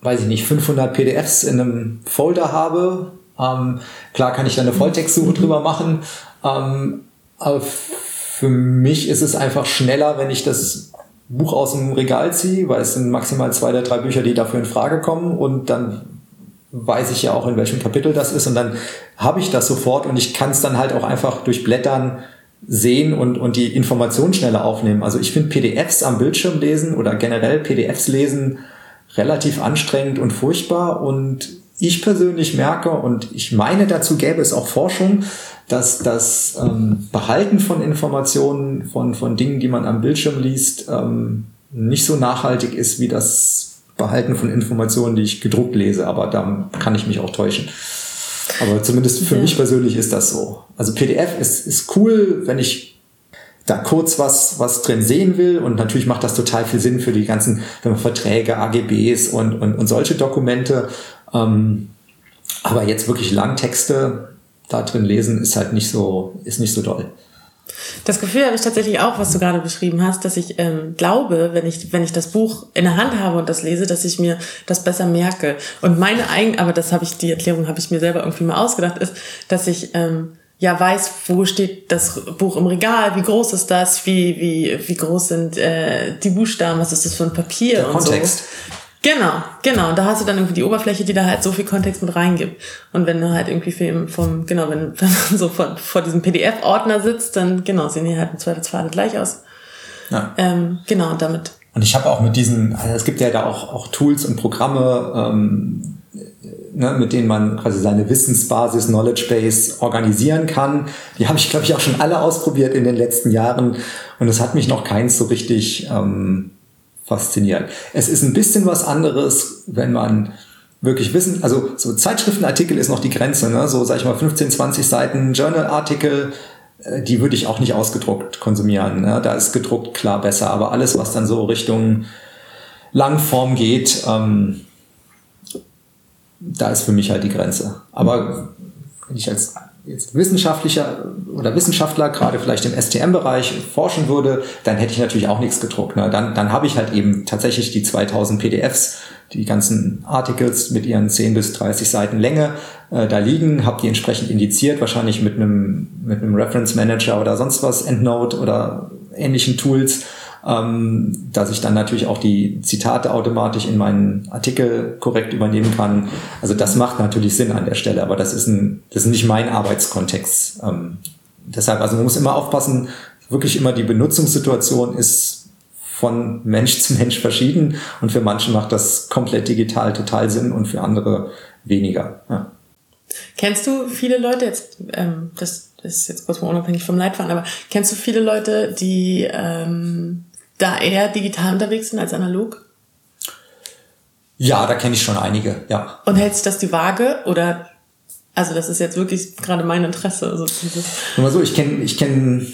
weiß ich nicht, 500 PDFs in einem Folder habe, ähm, klar kann ich da eine Volltextsuche drüber machen, ähm, aber für mich ist es einfach schneller, wenn ich das Buch aus dem Regal ziehe, weil es sind maximal zwei oder drei Bücher, die dafür in Frage kommen und dann weiß ich ja auch, in welchem Kapitel das ist und dann habe ich das sofort und ich kann es dann halt auch einfach durch Blättern sehen und, und die Informationen schneller aufnehmen. Also ich finde PDFs am Bildschirm lesen oder generell PDFs lesen relativ anstrengend und furchtbar und ich persönlich merke und ich meine, dazu gäbe es auch Forschung, dass das ähm, Behalten von Informationen, von, von Dingen, die man am Bildschirm liest, ähm, nicht so nachhaltig ist wie das Behalten von Informationen, die ich gedruckt lese, aber da kann ich mich auch täuschen. Aber zumindest für ja. mich persönlich ist das so. Also PDF ist, ist cool, wenn ich da kurz was, was drin sehen will. Und natürlich macht das total viel Sinn für die ganzen Verträge, AGBs und, und, und solche Dokumente. Ähm, aber jetzt wirklich Langtexte da drin lesen ist halt nicht so, ist nicht so doll. Das Gefühl habe ich tatsächlich auch, was du gerade beschrieben hast, dass ich ähm, glaube, wenn ich, wenn ich das Buch in der Hand habe und das lese, dass ich mir das besser merke. Und meine eigen, aber das habe ich, die Erklärung habe ich mir selber irgendwie mal ausgedacht, ist, dass ich ähm, ja weiß, wo steht das Buch im Regal, wie groß ist das, wie, wie, wie groß sind äh, die Buchstaben, was ist das für ein Papier Der und Kontext. so. Genau, genau. Und da hast du dann irgendwie die Oberfläche, die da halt so viel Kontext mit reingibt. Und wenn du halt irgendwie vom, vom genau, wenn, wenn man so vor, vor diesem PDF-Ordner sitzt, dann genau, sehen die halt im Zweifelsfall gleich aus. Ja. Ähm, genau, und damit. Und ich habe auch mit diesen, also es gibt ja da auch, auch Tools und Programme, ähm, ne, mit denen man quasi seine Wissensbasis, Knowledge Base organisieren kann. Die habe ich, glaube ich, auch schon alle ausprobiert in den letzten Jahren. Und es hat mich noch keins so richtig ähm, fasziniert. Es ist ein bisschen was anderes, wenn man wirklich wissen, also so Zeitschriftenartikel ist noch die Grenze, ne? so sag ich mal 15, 20 Seiten Journalartikel, äh, die würde ich auch nicht ausgedruckt konsumieren. Ne? Da ist gedruckt klar besser, aber alles, was dann so Richtung Langform geht, ähm, da ist für mich halt die Grenze. Aber wenn ich als jetzt wissenschaftlicher oder Wissenschaftler, gerade vielleicht im STM-Bereich, forschen würde, dann hätte ich natürlich auch nichts gedruckt. Ne? Dann, dann habe ich halt eben tatsächlich die 2000 PDFs, die ganzen Articles mit ihren 10 bis 30 Seiten Länge äh, da liegen, habe die entsprechend indiziert, wahrscheinlich mit einem, mit einem Reference Manager oder sonst was, EndNote oder ähnlichen Tools ähm, dass ich dann natürlich auch die Zitate automatisch in meinen Artikel korrekt übernehmen kann. Also das macht natürlich Sinn an der Stelle, aber das ist, ein, das ist nicht mein Arbeitskontext. Ähm, deshalb, also man muss immer aufpassen, wirklich immer die Benutzungssituation ist von Mensch zu Mensch verschieden und für manche macht das komplett digital total Sinn und für andere weniger. Ja. Kennst du viele Leute, jetzt, ähm, das, das ist jetzt kurz mal unabhängig vom Leitfaden, aber kennst du viele Leute, die ähm, da eher digital unterwegs sind als analog? Ja, da kenne ich schon einige, ja. Und hält sich das die Waage oder also das ist jetzt wirklich gerade mein Interesse. Also Nur mal so, ich kenne, ich kenne,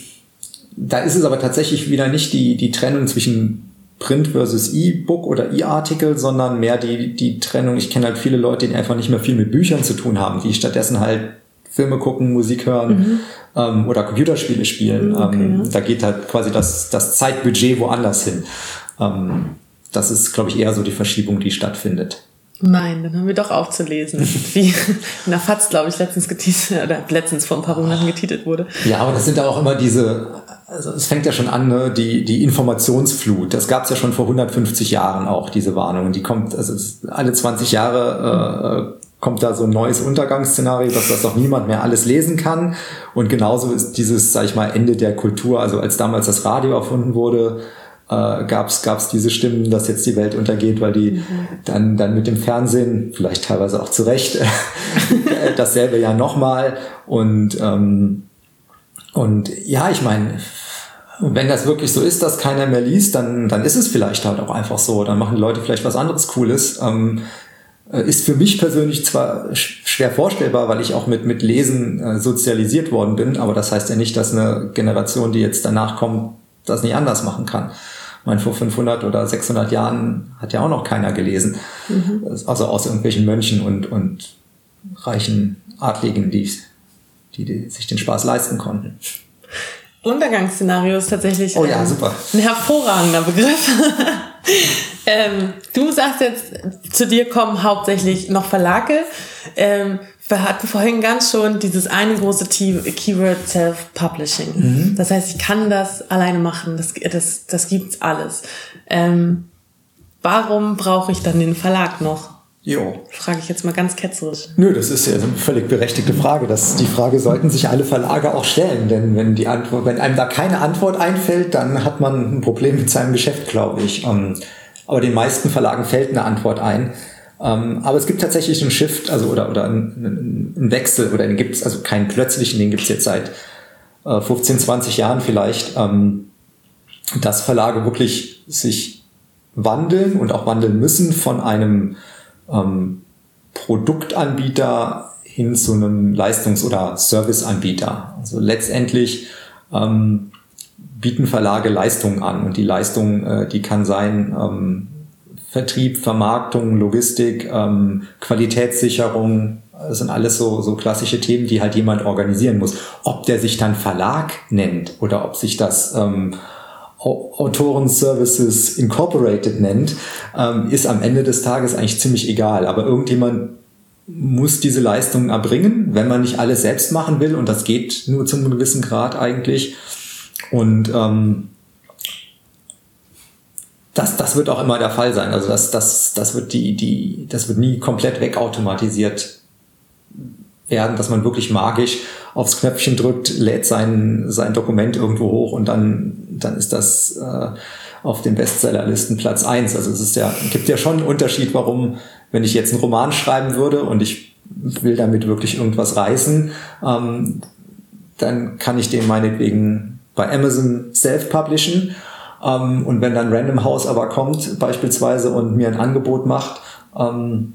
da ist es aber tatsächlich wieder nicht die, die Trennung zwischen Print versus E-Book oder E-Artikel, sondern mehr die, die Trennung. Ich kenne halt viele Leute, die einfach nicht mehr viel mit Büchern zu tun haben, die stattdessen halt Filme gucken, Musik hören mhm. ähm, oder Computerspiele spielen. Mhm, okay, ähm, ja. Da geht halt quasi das, das Zeitbudget woanders hin. Ähm, das ist, glaube ich, eher so die Verschiebung, die stattfindet. Nein, dann haben wir doch aufzulesen, wie in der FAZ, glaube ich, letztens getitelt, oder letztens vor ein paar Monaten getitelt wurde. Ja, aber das sind da auch immer diese, also es fängt ja schon an, ne, die, die Informationsflut. Das gab es ja schon vor 150 Jahren auch, diese Warnungen. Die kommt, also alle 20 Jahre äh, kommt da so ein neues Untergangsszenario, dass das doch niemand mehr alles lesen kann. Und genauso ist dieses, sag ich mal, Ende der Kultur, also als damals das Radio erfunden wurde, äh, gab es diese Stimmen, dass jetzt die Welt untergeht, weil die mhm. dann, dann mit dem Fernsehen, vielleicht teilweise auch zu Recht, dasselbe ja nochmal. Und, ähm, und ja, ich meine, wenn das wirklich so ist, dass keiner mehr liest, dann, dann ist es vielleicht halt auch einfach so. Dann machen die Leute vielleicht was anderes Cooles. Ähm, äh, ist für mich persönlich zwar schwer vorstellbar, weil ich auch mit, mit Lesen äh, sozialisiert worden bin, aber das heißt ja nicht, dass eine Generation, die jetzt danach kommt, das nicht anders machen kann. Ich meine, vor 500 oder 600 Jahren hat ja auch noch keiner gelesen. Mhm. Also aus irgendwelchen Mönchen und, und reichen Adligen, die, die, die sich den Spaß leisten konnten. Untergangsszenario ist tatsächlich oh, ja, super. ein hervorragender Begriff. ähm, du sagst jetzt, zu dir kommen hauptsächlich noch Verlage. Ähm, wir hatten vorhin ganz schon dieses eine große Keyword Self-Publishing. Mhm. Das heißt, ich kann das alleine machen. Das, das, das gibt's alles. Ähm, warum brauche ich dann den Verlag noch? Jo. Frage ich jetzt mal ganz ketzerisch. Nö, das ist ja eine völlig berechtigte Frage. Das, die Frage sollten sich alle Verlage auch stellen, denn wenn, die Antwort, wenn einem da keine Antwort einfällt, dann hat man ein Problem mit seinem Geschäft, glaube ich. Ähm, aber den meisten Verlagen fällt eine Antwort ein. Ähm, aber es gibt tatsächlich einen Shift, also oder, oder einen, einen Wechsel, oder den gibt es, also keinen plötzlichen, den gibt es jetzt seit äh, 15, 20 Jahren vielleicht, ähm, dass Verlage wirklich sich wandeln und auch wandeln müssen von einem ähm, Produktanbieter hin zu einem Leistungs- oder Serviceanbieter. Also letztendlich ähm, bieten Verlage Leistungen an und die Leistung, äh, die kann sein ähm, Vertrieb, Vermarktung, Logistik, ähm, Qualitätssicherung, das sind alles so, so klassische Themen, die halt jemand organisieren muss. Ob der sich dann Verlag nennt oder ob sich das ähm, Autoren Services Incorporated nennt, ähm, ist am Ende des Tages eigentlich ziemlich egal. Aber irgendjemand muss diese Leistungen erbringen, wenn man nicht alles selbst machen will. Und das geht nur zu einem gewissen Grad eigentlich. Und ähm, das, das wird auch immer der Fall sein. Also das, das, das wird die, die, das wird nie komplett wegautomatisiert werden, dass man wirklich magisch aufs Knöpfchen drückt, lädt sein, sein Dokument irgendwo hoch und dann, dann ist das äh, auf den Bestsellerlisten Platz eins. Also es ist ja, gibt ja schon einen Unterschied, warum, wenn ich jetzt einen Roman schreiben würde und ich will damit wirklich irgendwas reißen, ähm, dann kann ich den meinetwegen bei Amazon self-publishen ähm, und wenn dann Random House aber kommt beispielsweise und mir ein Angebot macht, ähm,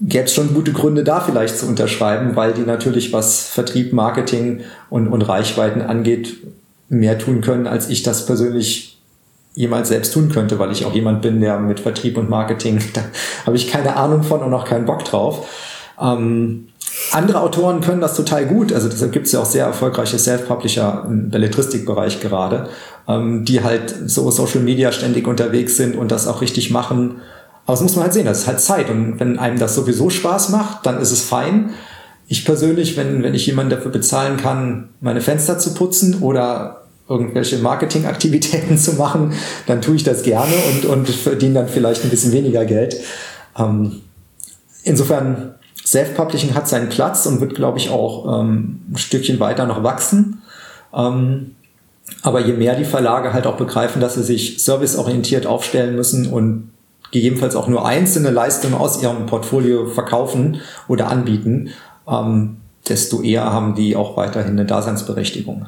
gäbe es schon gute Gründe da vielleicht zu unterschreiben, weil die natürlich was Vertrieb, Marketing und, und Reichweiten angeht, mehr tun können, als ich das persönlich jemals selbst tun könnte, weil ich auch jemand bin, der mit Vertrieb und Marketing, da habe ich keine Ahnung von und auch keinen Bock drauf. Ähm, andere Autoren können das total gut. Also deshalb gibt es ja auch sehr erfolgreiche Self-Publisher im Belletristikbereich gerade, ähm, die halt so Social Media ständig unterwegs sind und das auch richtig machen. Aber das muss man halt sehen, das ist halt Zeit. Und wenn einem das sowieso Spaß macht, dann ist es fein. Ich persönlich, wenn, wenn ich jemanden dafür bezahlen kann, meine Fenster zu putzen oder irgendwelche Marketingaktivitäten zu machen, dann tue ich das gerne und, und verdiene dann vielleicht ein bisschen weniger Geld. Ähm, insofern Self-Publishing hat seinen Platz und wird, glaube ich, auch ähm, ein Stückchen weiter noch wachsen. Ähm, aber je mehr die Verlage halt auch begreifen, dass sie sich serviceorientiert aufstellen müssen und gegebenenfalls auch nur einzelne Leistungen aus ihrem Portfolio verkaufen oder anbieten, ähm, desto eher haben die auch weiterhin eine Daseinsberechtigung.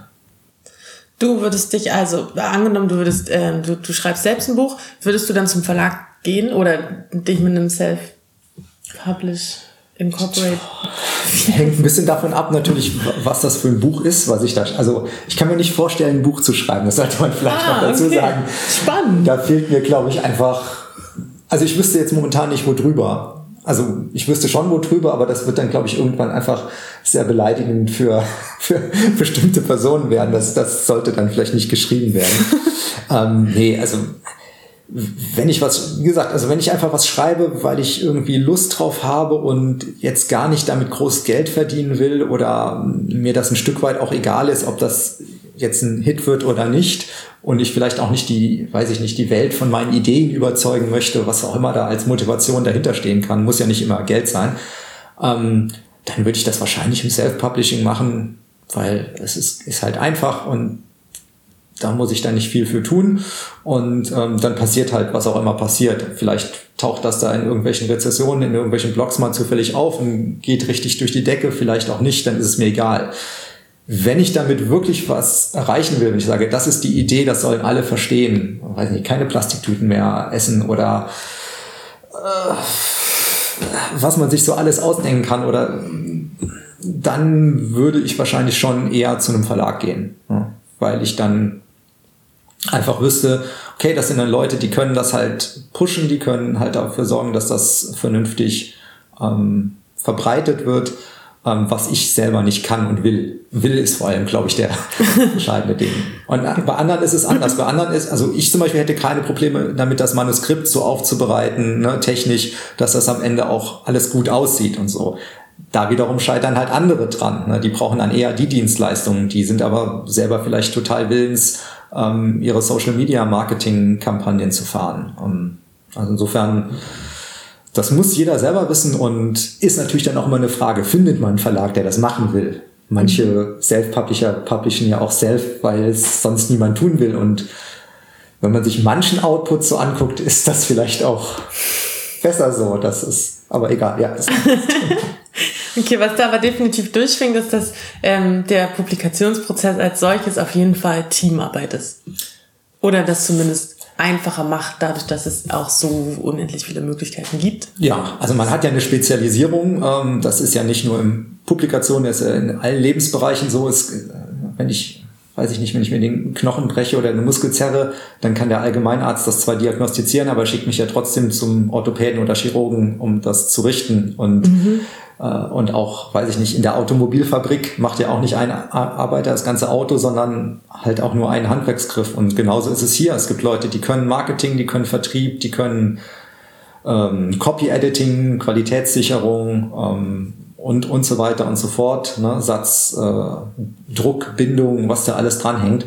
Du würdest dich also, angenommen, du würdest, äh, du, du schreibst selbst ein Buch, würdest du dann zum Verlag gehen oder dich mit einem Self-Publish Incorporate. Hängt ein bisschen davon ab, natürlich, was das für ein Buch ist, was ich da. Also, ich kann mir nicht vorstellen, ein Buch zu schreiben. Das sollte man vielleicht ah, noch dazu okay. sagen. Spannend. Da fehlt mir, glaube ich, einfach. Also, ich wüsste jetzt momentan nicht, wo drüber. Also, ich wüsste schon, wo drüber, aber das wird dann, glaube ich, irgendwann einfach sehr beleidigend für, für bestimmte Personen werden. Das, das sollte dann vielleicht nicht geschrieben werden. ähm, nee, also wenn ich was, wie gesagt, also wenn ich einfach was schreibe, weil ich irgendwie Lust drauf habe und jetzt gar nicht damit groß Geld verdienen will oder mir das ein Stück weit auch egal ist, ob das jetzt ein Hit wird oder nicht und ich vielleicht auch nicht die, weiß ich nicht, die Welt von meinen Ideen überzeugen möchte, was auch immer da als Motivation dahinter stehen kann, muss ja nicht immer Geld sein, ähm, dann würde ich das wahrscheinlich im Self-Publishing machen, weil es ist, ist halt einfach und da muss ich dann nicht viel für tun und ähm, dann passiert halt, was auch immer passiert. Vielleicht taucht das da in irgendwelchen Rezessionen, in irgendwelchen Blogs mal zufällig auf und geht richtig durch die Decke, vielleicht auch nicht, dann ist es mir egal. Wenn ich damit wirklich was erreichen will, wenn ich sage, das ist die Idee, das sollen alle verstehen, weiß nicht, keine Plastiktüten mehr essen oder äh, was man sich so alles ausdenken kann oder dann würde ich wahrscheinlich schon eher zu einem Verlag gehen, weil ich dann einfach wüsste, okay, das sind dann Leute, die können das halt pushen, die können halt dafür sorgen, dass das vernünftig ähm, verbreitet wird, ähm, was ich selber nicht kann und will. Will ist vor allem, glaube ich, der entscheidende Ding. Und bei anderen ist es anders. Bei anderen ist, also ich zum Beispiel hätte keine Probleme damit, das Manuskript so aufzubereiten, ne, technisch, dass das am Ende auch alles gut aussieht und so. Da wiederum scheitern halt andere dran. Ne? Die brauchen dann eher die Dienstleistungen, die sind aber selber vielleicht total willens, ähm, ihre Social Media Marketing Kampagnen zu fahren. Um, ähm, also insofern, das muss jeder selber wissen und ist natürlich dann auch immer eine Frage, findet man einen Verlag, der das machen will? Manche mhm. Self-Publisher publishen ja auch self, weil es sonst niemand tun will und wenn man sich manchen Output so anguckt, ist das vielleicht auch besser so. Das ist, aber egal, ja. Okay, was da aber definitiv durchfängt, ist, dass ähm, der Publikationsprozess als solches auf jeden Fall Teamarbeit ist. Oder das zumindest einfacher macht, dadurch, dass es auch so unendlich viele Möglichkeiten gibt. Ja, also man hat ja eine Spezialisierung. Ähm, das ist ja nicht nur in Publikationen, das ist ja in allen Lebensbereichen so. Ist, äh, wenn ich weiß ich nicht, wenn ich mir den Knochen breche oder eine Muskel zerre, dann kann der Allgemeinarzt das zwar diagnostizieren, aber schickt mich ja trotzdem zum Orthopäden oder Chirurgen, um das zu richten. Und, mhm. Äh, und auch, weiß ich nicht, in der Automobilfabrik macht ja auch nicht ein Arbeiter das ganze Auto, sondern halt auch nur einen Handwerksgriff. Und genauso ist es hier. Es gibt Leute, die können Marketing, die können Vertrieb, die können ähm, Copy-Editing, Qualitätssicherung, ähm, und, und so weiter und so fort, ne? Satz, äh, Druck, Bindung, was da alles dranhängt.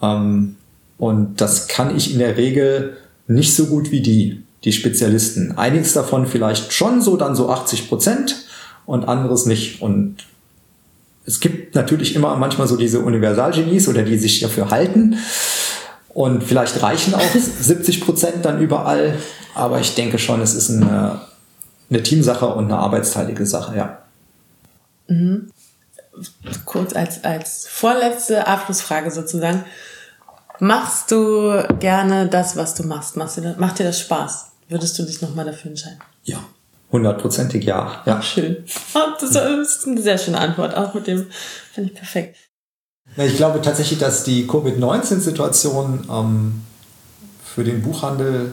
Ähm, und das kann ich in der Regel nicht so gut wie die, die Spezialisten. Einiges davon vielleicht schon so, dann so 80 Prozent und anderes nicht. Und es gibt natürlich immer manchmal so diese Universalgenies oder die sich dafür halten. Und vielleicht reichen auch 70 Prozent dann überall. Aber ich denke schon, es ist eine, eine Teamsache und eine arbeitsteilige Sache, ja. Mhm. Kurz als, als vorletzte Abschlussfrage sozusagen. Machst du gerne das, was du machst? Machst dir macht dir das Spaß? Würdest du dich nochmal dafür entscheiden? Ja, hundertprozentig ja. ja. Schön. Oh, das ist eine sehr schöne Antwort. Auch mit dem finde ich perfekt. Ich glaube tatsächlich, dass die Covid-19-Situation ähm, für den Buchhandel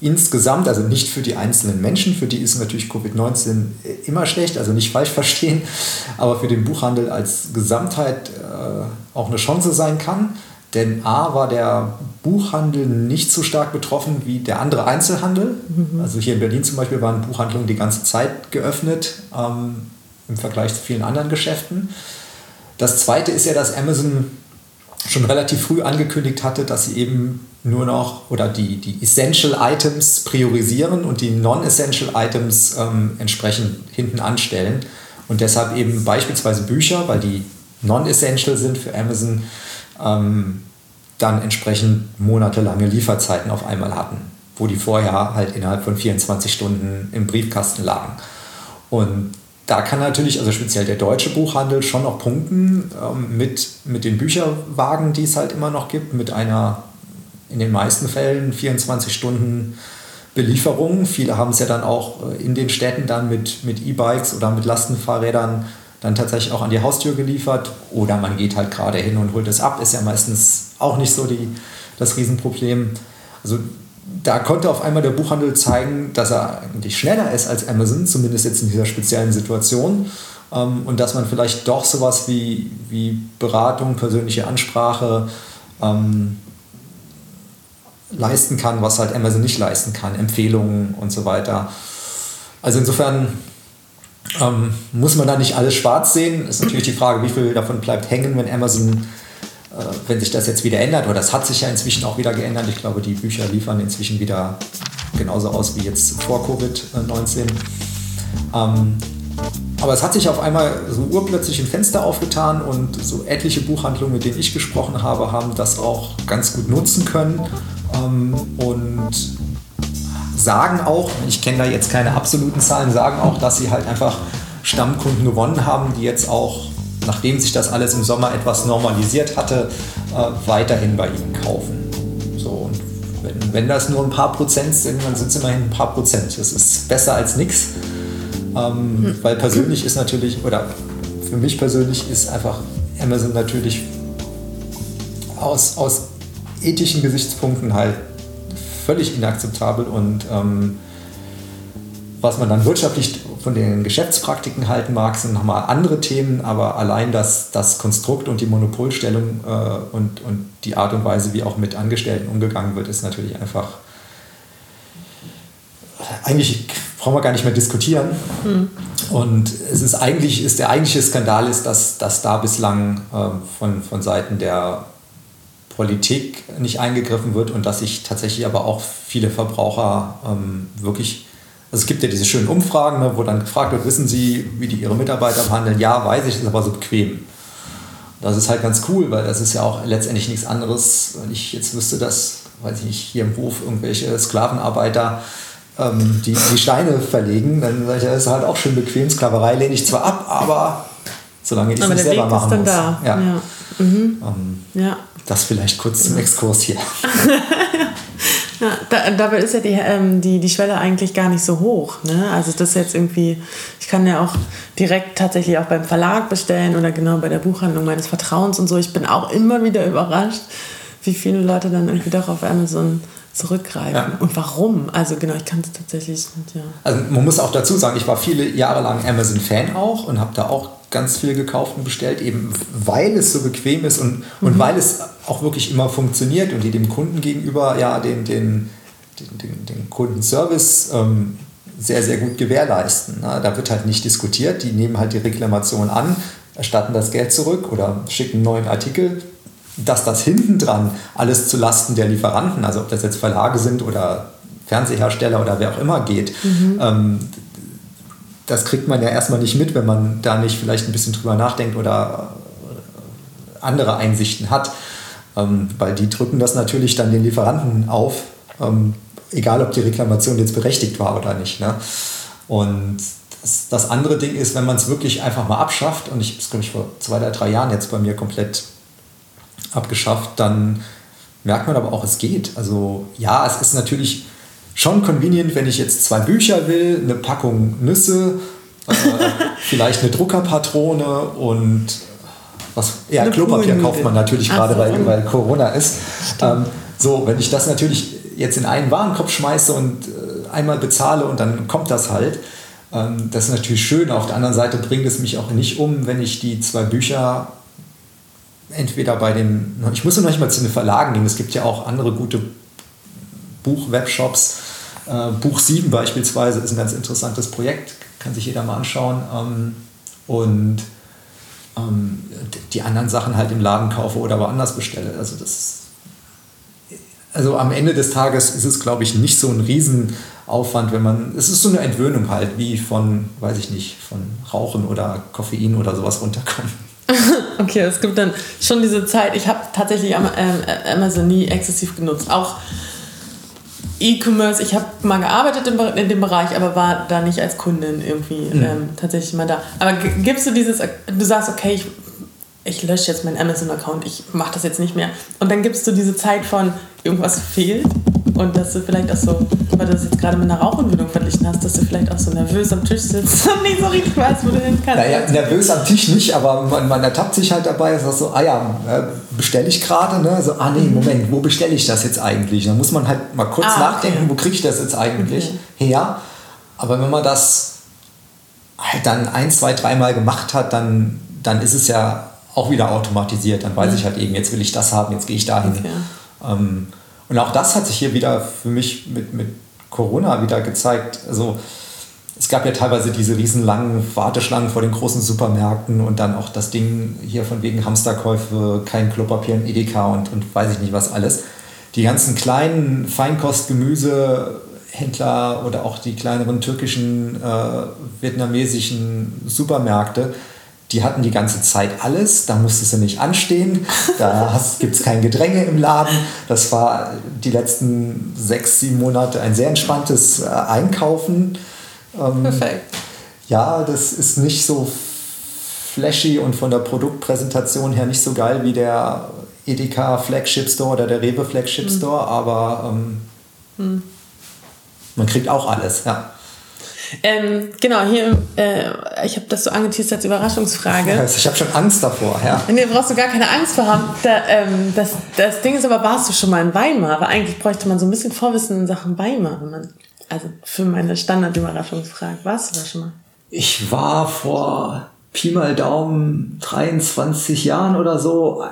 insgesamt, also nicht für die einzelnen Menschen, für die ist natürlich Covid-19 immer schlecht, also nicht falsch verstehen, aber für den Buchhandel als Gesamtheit äh, auch eine Chance sein kann. Denn A war der Buchhandel nicht so stark betroffen wie der andere Einzelhandel. Mhm. Also hier in Berlin zum Beispiel waren Buchhandlungen die ganze Zeit geöffnet ähm, im Vergleich zu vielen anderen Geschäften. Das zweite ist ja, dass Amazon schon relativ früh angekündigt hatte, dass sie eben nur noch oder die, die Essential Items priorisieren und die Non-Essential Items ähm, entsprechend hinten anstellen. Und deshalb eben beispielsweise Bücher, weil die Non-Essential sind für Amazon, ähm, dann entsprechend monatelange Lieferzeiten auf einmal hatten, wo die vorher halt innerhalb von 24 Stunden im Briefkasten lagen. Und da kann natürlich, also speziell der deutsche Buchhandel, schon noch punkten ähm, mit, mit den Bücherwagen, die es halt immer noch gibt, mit einer in den meisten Fällen 24 Stunden Belieferung. Viele haben es ja dann auch äh, in den Städten dann mit, mit E-Bikes oder mit Lastenfahrrädern dann tatsächlich auch an die Haustür geliefert. Oder man geht halt gerade hin und holt es ab, ist ja meistens auch nicht so die, das Riesenproblem. Also da konnte auf einmal der Buchhandel zeigen, dass er eigentlich schneller ist als Amazon, zumindest jetzt in dieser speziellen Situation. Ähm, und dass man vielleicht doch sowas wie, wie Beratung, persönliche Ansprache, ähm, leisten kann, was halt Amazon nicht leisten kann, Empfehlungen und so weiter. Also insofern ähm, muss man da nicht alles schwarz sehen. Ist natürlich die Frage, wie viel davon bleibt hängen, wenn Amazon, äh, wenn sich das jetzt wieder ändert, oder das hat sich ja inzwischen auch wieder geändert. Ich glaube, die Bücher liefern inzwischen wieder genauso aus wie jetzt vor Covid-19. Ähm, aber es hat sich auf einmal so urplötzlich ein Fenster aufgetan und so etliche Buchhandlungen, mit denen ich gesprochen habe, haben das auch ganz gut nutzen können ähm, und sagen auch, ich kenne da jetzt keine absoluten Zahlen, sagen auch, dass sie halt einfach Stammkunden gewonnen haben, die jetzt auch, nachdem sich das alles im Sommer etwas normalisiert hatte, äh, weiterhin bei ihnen kaufen. So, und wenn, wenn das nur ein paar Prozent sind, dann sind es immerhin ein paar Prozent. Das ist besser als nichts. Ähm, hm. Weil persönlich ist natürlich, oder für mich persönlich ist einfach Amazon natürlich aus, aus ethischen Gesichtspunkten halt völlig inakzeptabel und ähm, was man dann wirtschaftlich von den Geschäftspraktiken halten mag, sind nochmal andere Themen, aber allein das, das Konstrukt und die Monopolstellung äh, und, und die Art und Weise, wie auch mit Angestellten umgegangen wird, ist natürlich einfach eigentlich brauchen wir gar nicht mehr diskutieren. Mhm. Und es ist eigentlich, ist der eigentliche Skandal ist, dass, dass da bislang äh, von, von Seiten der Politik nicht eingegriffen wird und dass sich tatsächlich aber auch viele Verbraucher ähm, wirklich, also es gibt ja diese schönen Umfragen, ne, wo dann gefragt wird, wissen Sie, wie die Ihre Mitarbeiter behandeln? Ja, weiß ich, ist aber so bequem. Das ist halt ganz cool, weil das ist ja auch letztendlich nichts anderes. Wenn ich jetzt wüsste, dass, weiß ich nicht, hier im Hof irgendwelche Sklavenarbeiter ähm, die, die Steine verlegen, dann sage ich, das ist halt auch schön bequem. Sklaverei lehne ich zwar ab, aber solange ich es nicht selber Weg machen muss. Da. Ja. Ja. Mhm. Ähm, ja. Das vielleicht kurz zum Exkurs hier. ja, da, dabei ist ja die, ähm, die, die Schwelle eigentlich gar nicht so hoch. Ne? Also das jetzt irgendwie, ich kann ja auch direkt tatsächlich auch beim Verlag bestellen oder genau bei der Buchhandlung meines Vertrauens und so. Ich bin auch immer wieder überrascht, wie viele Leute dann irgendwie doch auf Amazon zurückgreifen. Ja. Und warum? Also genau, ich kann es tatsächlich nicht, ja. Also man muss auch dazu sagen, ich war viele Jahre lang Amazon-Fan auch und habe da auch ganz viel gekauft und bestellt, eben weil es so bequem ist und, mhm. und weil es auch wirklich immer funktioniert und die dem Kunden gegenüber ja den, den, den, den, den Kundenservice ähm, sehr, sehr gut gewährleisten. Na, da wird halt nicht diskutiert, die nehmen halt die Reklamation an, erstatten das Geld zurück oder schicken einen neuen Artikel. Dass das hinten dran alles zu Lasten der Lieferanten, also ob das jetzt Verlage sind oder Fernsehersteller oder wer auch immer geht, mhm. ähm, das kriegt man ja erstmal nicht mit, wenn man da nicht vielleicht ein bisschen drüber nachdenkt oder andere Einsichten hat. Ähm, weil die drücken das natürlich dann den Lieferanten auf, ähm, egal ob die Reklamation jetzt berechtigt war oder nicht. Ne? Und das, das, andere Ding ist, wenn man es wirklich einfach mal abschafft, und ich habe es, glaube ich, vor zwei oder drei Jahren jetzt bei mir komplett abgeschafft, dann merkt man aber auch, es geht. Also ja, es ist natürlich schon convenient, wenn ich jetzt zwei Bücher will, eine Packung Nüsse, äh, vielleicht eine Druckerpatrone und was, ja, Klopapier kauft man natürlich gerade, weil, weil Corona ist. Ähm, so, wenn ich das natürlich jetzt in einen Warenkorb schmeiße und äh, einmal bezahle und dann kommt das halt, ähm, das ist natürlich schön. Auf der anderen Seite bringt es mich auch nicht um, wenn ich die zwei Bücher entweder bei den, ich muss noch nicht mal zu den Verlagen gehen, es gibt ja auch andere gute Buchwebshops, äh, Buch 7 beispielsweise ist ein ganz interessantes Projekt, kann sich jeder mal anschauen. Ähm, und ähm, die anderen Sachen halt im Laden kaufe oder woanders bestelle. Also das also am Ende des Tages ist es, glaube ich, nicht so ein Riesenaufwand, wenn man, es ist so eine Entwöhnung halt, wie von, weiß ich nicht, von Rauchen oder Koffein oder sowas runterkommen. okay, es gibt dann schon diese Zeit, ich habe tatsächlich ähm, Amazon nie exzessiv genutzt, auch E-Commerce, ich habe mal gearbeitet in, dem Bereich, aber war da nicht als Kundin irgendwie mhm. ähm, tatsächlich mal da. Aber gibst du dieses, du sagst, okay, ich, ich lösche jetzt meinen Amazon-Account, ich mache das jetzt nicht mehr. Und dann gibst du diese Zeit von, irgendwas fehlt und dass du vielleicht auch so, weil du das jetzt gerade mit einer Rauchentwöhnung verglichen hast, dass du vielleicht auch so nervös am Tisch sitzt und nicht so richtig weißt, wo du hin kannst. Naja, nervös am Tisch nicht, aber man, man ertappt sich halt dabei, sagt so, ah ja, äh, bestelle ich gerade, ne? So, ah nee, mhm. Moment, wo bestelle ich das jetzt eigentlich? Da muss man halt mal kurz ah, nachdenken, okay. wo kriege ich das jetzt eigentlich okay. her? Aber wenn man das halt dann ein, zwei, dreimal gemacht hat, dann, dann ist es ja auch wieder automatisiert. Dann weiß mhm. ich halt eben, jetzt will ich das haben, jetzt gehe ich dahin. Okay. Ähm, Und auch das hat sich hier wieder für mich mit, mit Corona wieder gezeigt. Also es gab ja teilweise diese riesenlangen Warteschlangen vor den großen Supermärkten und dann auch das Ding hier von wegen Hamsterkäufe, kein Klopapier in Edeka und, und weiß ich nicht was alles. Die ganzen kleinen Feinkostgemüsehändler oder auch die kleineren türkischen, äh, vietnamesischen Supermärkte, die hatten die ganze Zeit alles, da musstest du nicht anstehen, da gibt es kein Gedränge im Laden. Das war die letzten sechs, sieben Monate ein sehr entspanntes äh, Einkaufen. Ähm, Perfekt. Ja, das ist nicht so flashy und von der Produktpräsentation her nicht so geil wie der Edeka Flagship Store oder der Rewe Flagship mhm. Store, aber ähm, mhm. man kriegt auch alles, ja. Ähm, genau, hier, äh, ich habe das so angeteasert als Überraschungsfrage. Ich habe schon Angst davor, ja. Nee, brauchst du gar keine Angst vor haben. Da, ähm, das, das Ding ist aber, warst du schon mal in Weimar? Aber eigentlich bräuchte man so ein bisschen Vorwissen in Sachen Weimar, wenn man, also für meine Standard-Überraschungsfrage. Warst du da schon mal? Ich war vor Pi mal Daumen 23 Jahren oder so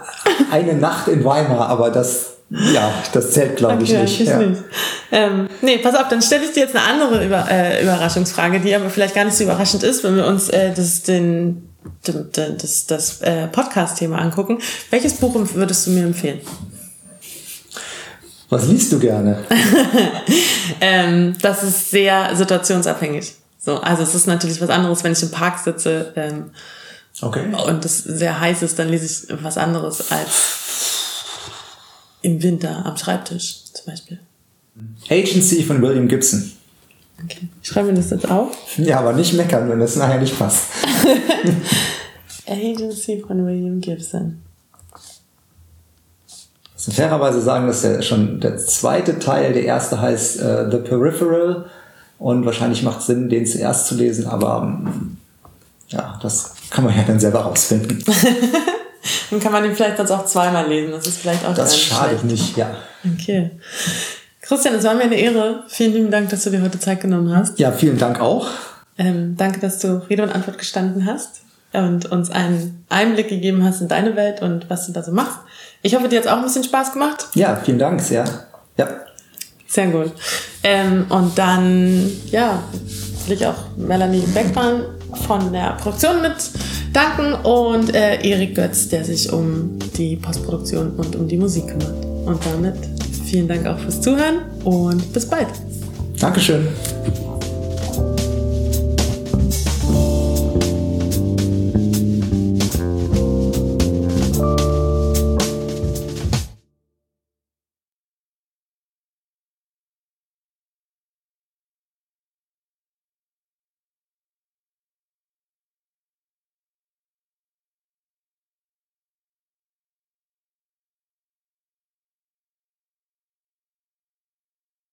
eine Nacht in Weimar, aber das ja, das zählt, glaube okay, ich nicht. Ja. nicht. Ähm, nee, pass auf, dann stelle ich dir jetzt eine andere Über äh, Überraschungsfrage, die aber vielleicht gar nicht so überraschend ist, wenn wir uns äh, das, den, das, das äh, Podcast-Thema angucken. Welches Buch würdest du mir empfehlen? Was liest du gerne? ähm, das ist sehr situationsabhängig. So, also es ist natürlich was anderes, wenn ich im Park sitze ähm, okay. und es sehr heiß ist, dann lese ich was anderes als im Winter am Schreibtisch zum Beispiel. Agency von William Gibson. Okay. Schreiben wir das jetzt auf? Ja, aber nicht meckern, wenn das nachher nicht passt. Agency von William Gibson. Ich muss fairerweise sagen, dass ja schon der zweite Teil, der erste heißt uh, The Peripheral und wahrscheinlich macht es Sinn, den zuerst zu lesen, aber um, ja, das kann man ja dann selber rausfinden. Dann kann man den vielleicht sonst auch zweimal lesen. Das ist vielleicht auch Das schadet nicht, ja. Okay. Christian, es war mir eine Ehre. Vielen lieben Dank, dass du dir heute Zeit genommen hast. Ja, vielen Dank auch. Ähm, danke, dass du Rede und Antwort gestanden hast und uns einen Einblick gegeben hast in deine Welt und was du da so machst. Ich hoffe, dir hat es auch ein bisschen Spaß gemacht. Ja, vielen Dank, sehr. Ja. Sehr gut. Ähm, und dann, ja, will ich auch Melanie Beckmann von der Produktion mit danken und äh, Erik Götz, der sich um die Postproduktion und um die Musik kümmert. Und damit vielen Dank auch fürs Zuhören und bis bald. Dankeschön.